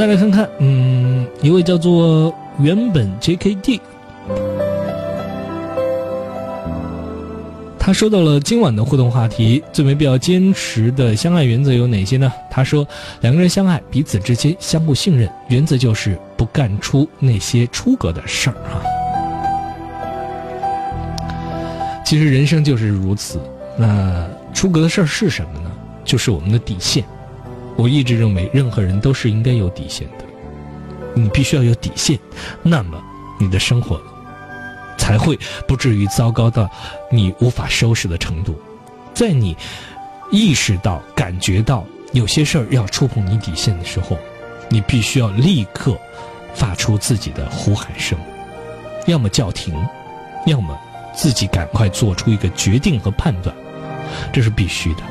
再来看看，嗯，一位叫做原本 J.K.D，他说到了今晚的互动话题，最没必要坚持的相爱原则有哪些呢？他说，两个人相爱，彼此之间相互信任，原则就是不干出那些出格的事儿啊。其实人生就是如此，那出格的事儿是什么呢？就是我们的底线。我一直认为，任何人都是应该有底线的。你必须要有底线，那么你的生活才会不至于糟糕到你无法收拾的程度。在你意识到、感觉到有些事儿要触碰你底线的时候，你必须要立刻发出自己的呼喊声，要么叫停，要么自己赶快做出一个决定和判断，这是必须的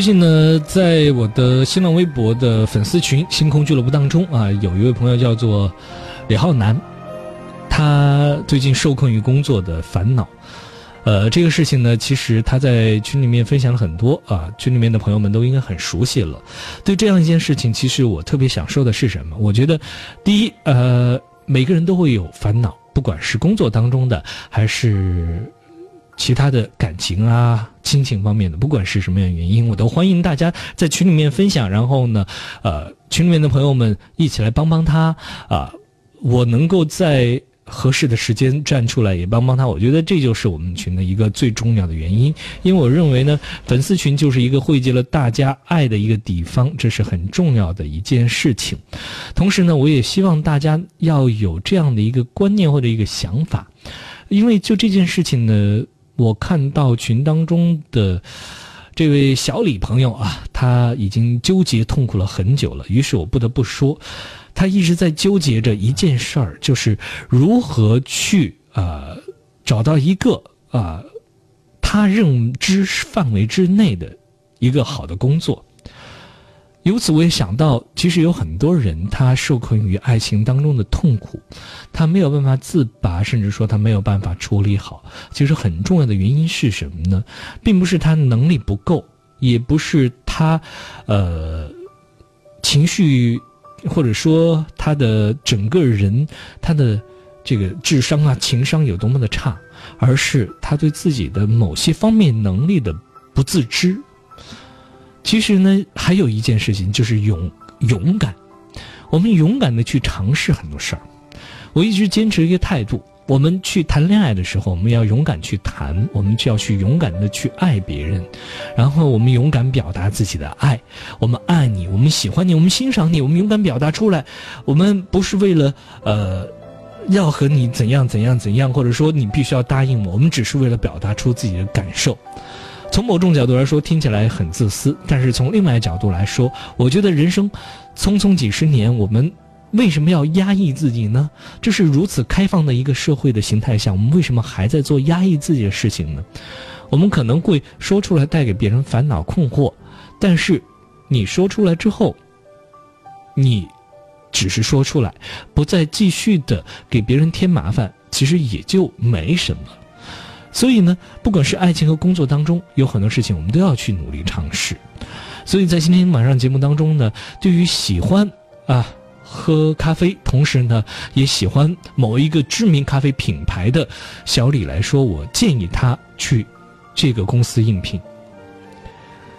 最近呢，在我的新浪微博的粉丝群“星空俱乐部”当中啊，有一位朋友叫做李浩南，他最近受困于工作的烦恼。呃，这个事情呢，其实他在群里面分享了很多啊，群里面的朋友们都应该很熟悉了。对这样一件事情，其实我特别想说的是什么？我觉得，第一，呃，每个人都会有烦恼，不管是工作当中的，还是其他的感情啊、亲情方面的，不管是什么样原因，我都欢迎大家在群里面分享。然后呢，呃，群里面的朋友们一起来帮帮他啊，我能够在。合适的时间站出来也帮帮他，我觉得这就是我们群的一个最重要的原因。因为我认为呢，粉丝群就是一个汇集了大家爱的一个地方，这是很重要的一件事情。同时呢，我也希望大家要有这样的一个观念或者一个想法，因为就这件事情呢，我看到群当中的这位小李朋友啊，他已经纠结痛苦了很久了，于是我不得不说。他一直在纠结着一件事儿，就是如何去啊找到一个啊他认知范围之内的一个好的工作。由此，我也想到，其实有很多人他受困于爱情当中的痛苦，他没有办法自拔，甚至说他没有办法处理好。其实很重要的原因是什么呢？并不是他能力不够，也不是他呃情绪。或者说他的整个人，他的这个智商啊、情商有多么的差，而是他对自己的某些方面能力的不自知。其实呢，还有一件事情就是勇勇敢，我们勇敢的去尝试很多事儿。我一直坚持一个态度。我们去谈恋爱的时候，我们要勇敢去谈，我们就要去勇敢的去爱别人，然后我们勇敢表达自己的爱，我们爱你，我们喜欢你，我们欣赏你，我们勇敢表达出来。我们不是为了呃要和你怎样怎样怎样，或者说你必须要答应我，我们只是为了表达出自己的感受。从某种角度来说，听起来很自私，但是从另外角度来说，我觉得人生匆匆几十年，我们。为什么要压抑自己呢？这是如此开放的一个社会的形态下，我们为什么还在做压抑自己的事情呢？我们可能会说出来带给别人烦恼困惑，但是你说出来之后，你只是说出来，不再继续的给别人添麻烦，其实也就没什么。所以呢，不管是爱情和工作当中，有很多事情我们都要去努力尝试。所以在今天晚上节目当中呢，对于喜欢啊。喝咖啡，同时呢也喜欢某一个知名咖啡品牌的小李来说，我建议他去这个公司应聘。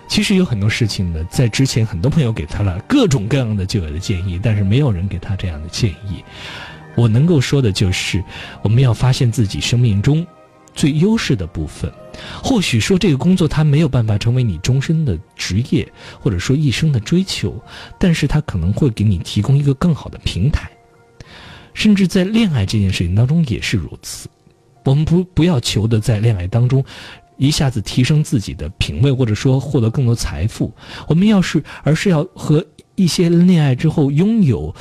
其实有很多事情呢，在之前很多朋友给他了各种各样的就有的建议，但是没有人给他这样的建议。我能够说的就是，我们要发现自己生命中。最优势的部分，或许说这个工作它没有办法成为你终身的职业，或者说一生的追求，但是它可能会给你提供一个更好的平台。甚至在恋爱这件事情当中也是如此。我们不不要求的在恋爱当中一下子提升自己的品味，或者说获得更多财富。我们要是而是要和一些恋爱之后拥有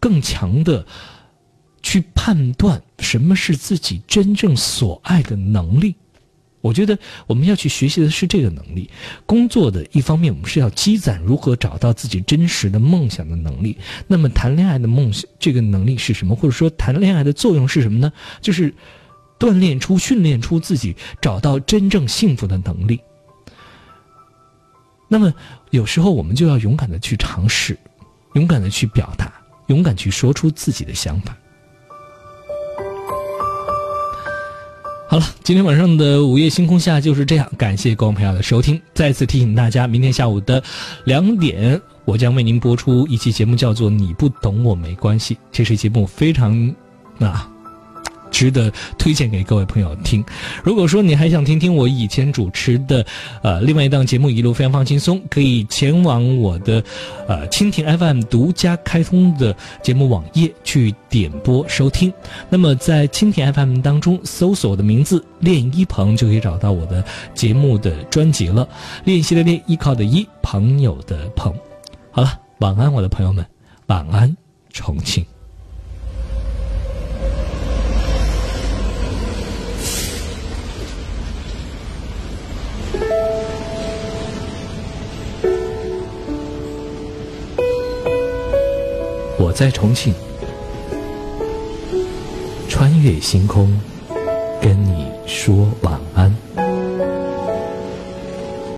更强的。去判断什么是自己真正所爱的能力，我觉得我们要去学习的是这个能力。工作的一方面，我们是要积攒如何找到自己真实的梦想的能力。那么，谈恋爱的梦想这个能力是什么？或者说，谈恋爱的作用是什么呢？就是锻炼出、训练出自己找到真正幸福的能力。那么，有时候我们就要勇敢的去尝试，勇敢的去表达，勇敢去说出自己的想法。好了，今天晚上的午夜星空下就是这样。感谢各位朋友的收听，再次提醒大家，明天下午的两点，我将为您播出一期节目，叫做《你不懂我没关系》。这是节目非常啊值得推荐给各位朋友听。如果说你还想听听我以前主持的，呃，另外一档节目《一路非常放轻松》，可以前往我的，呃，蜻蜓 FM 独家开通的节目网页去点播收听。那么在蜻蜓 FM 当中搜索我的名字“练一鹏”，就可以找到我的节目的专辑了。练习的练，依靠的依，朋友的朋。好了，晚安，我的朋友们，晚安，重庆。我在重庆，穿越星空，跟你说晚安。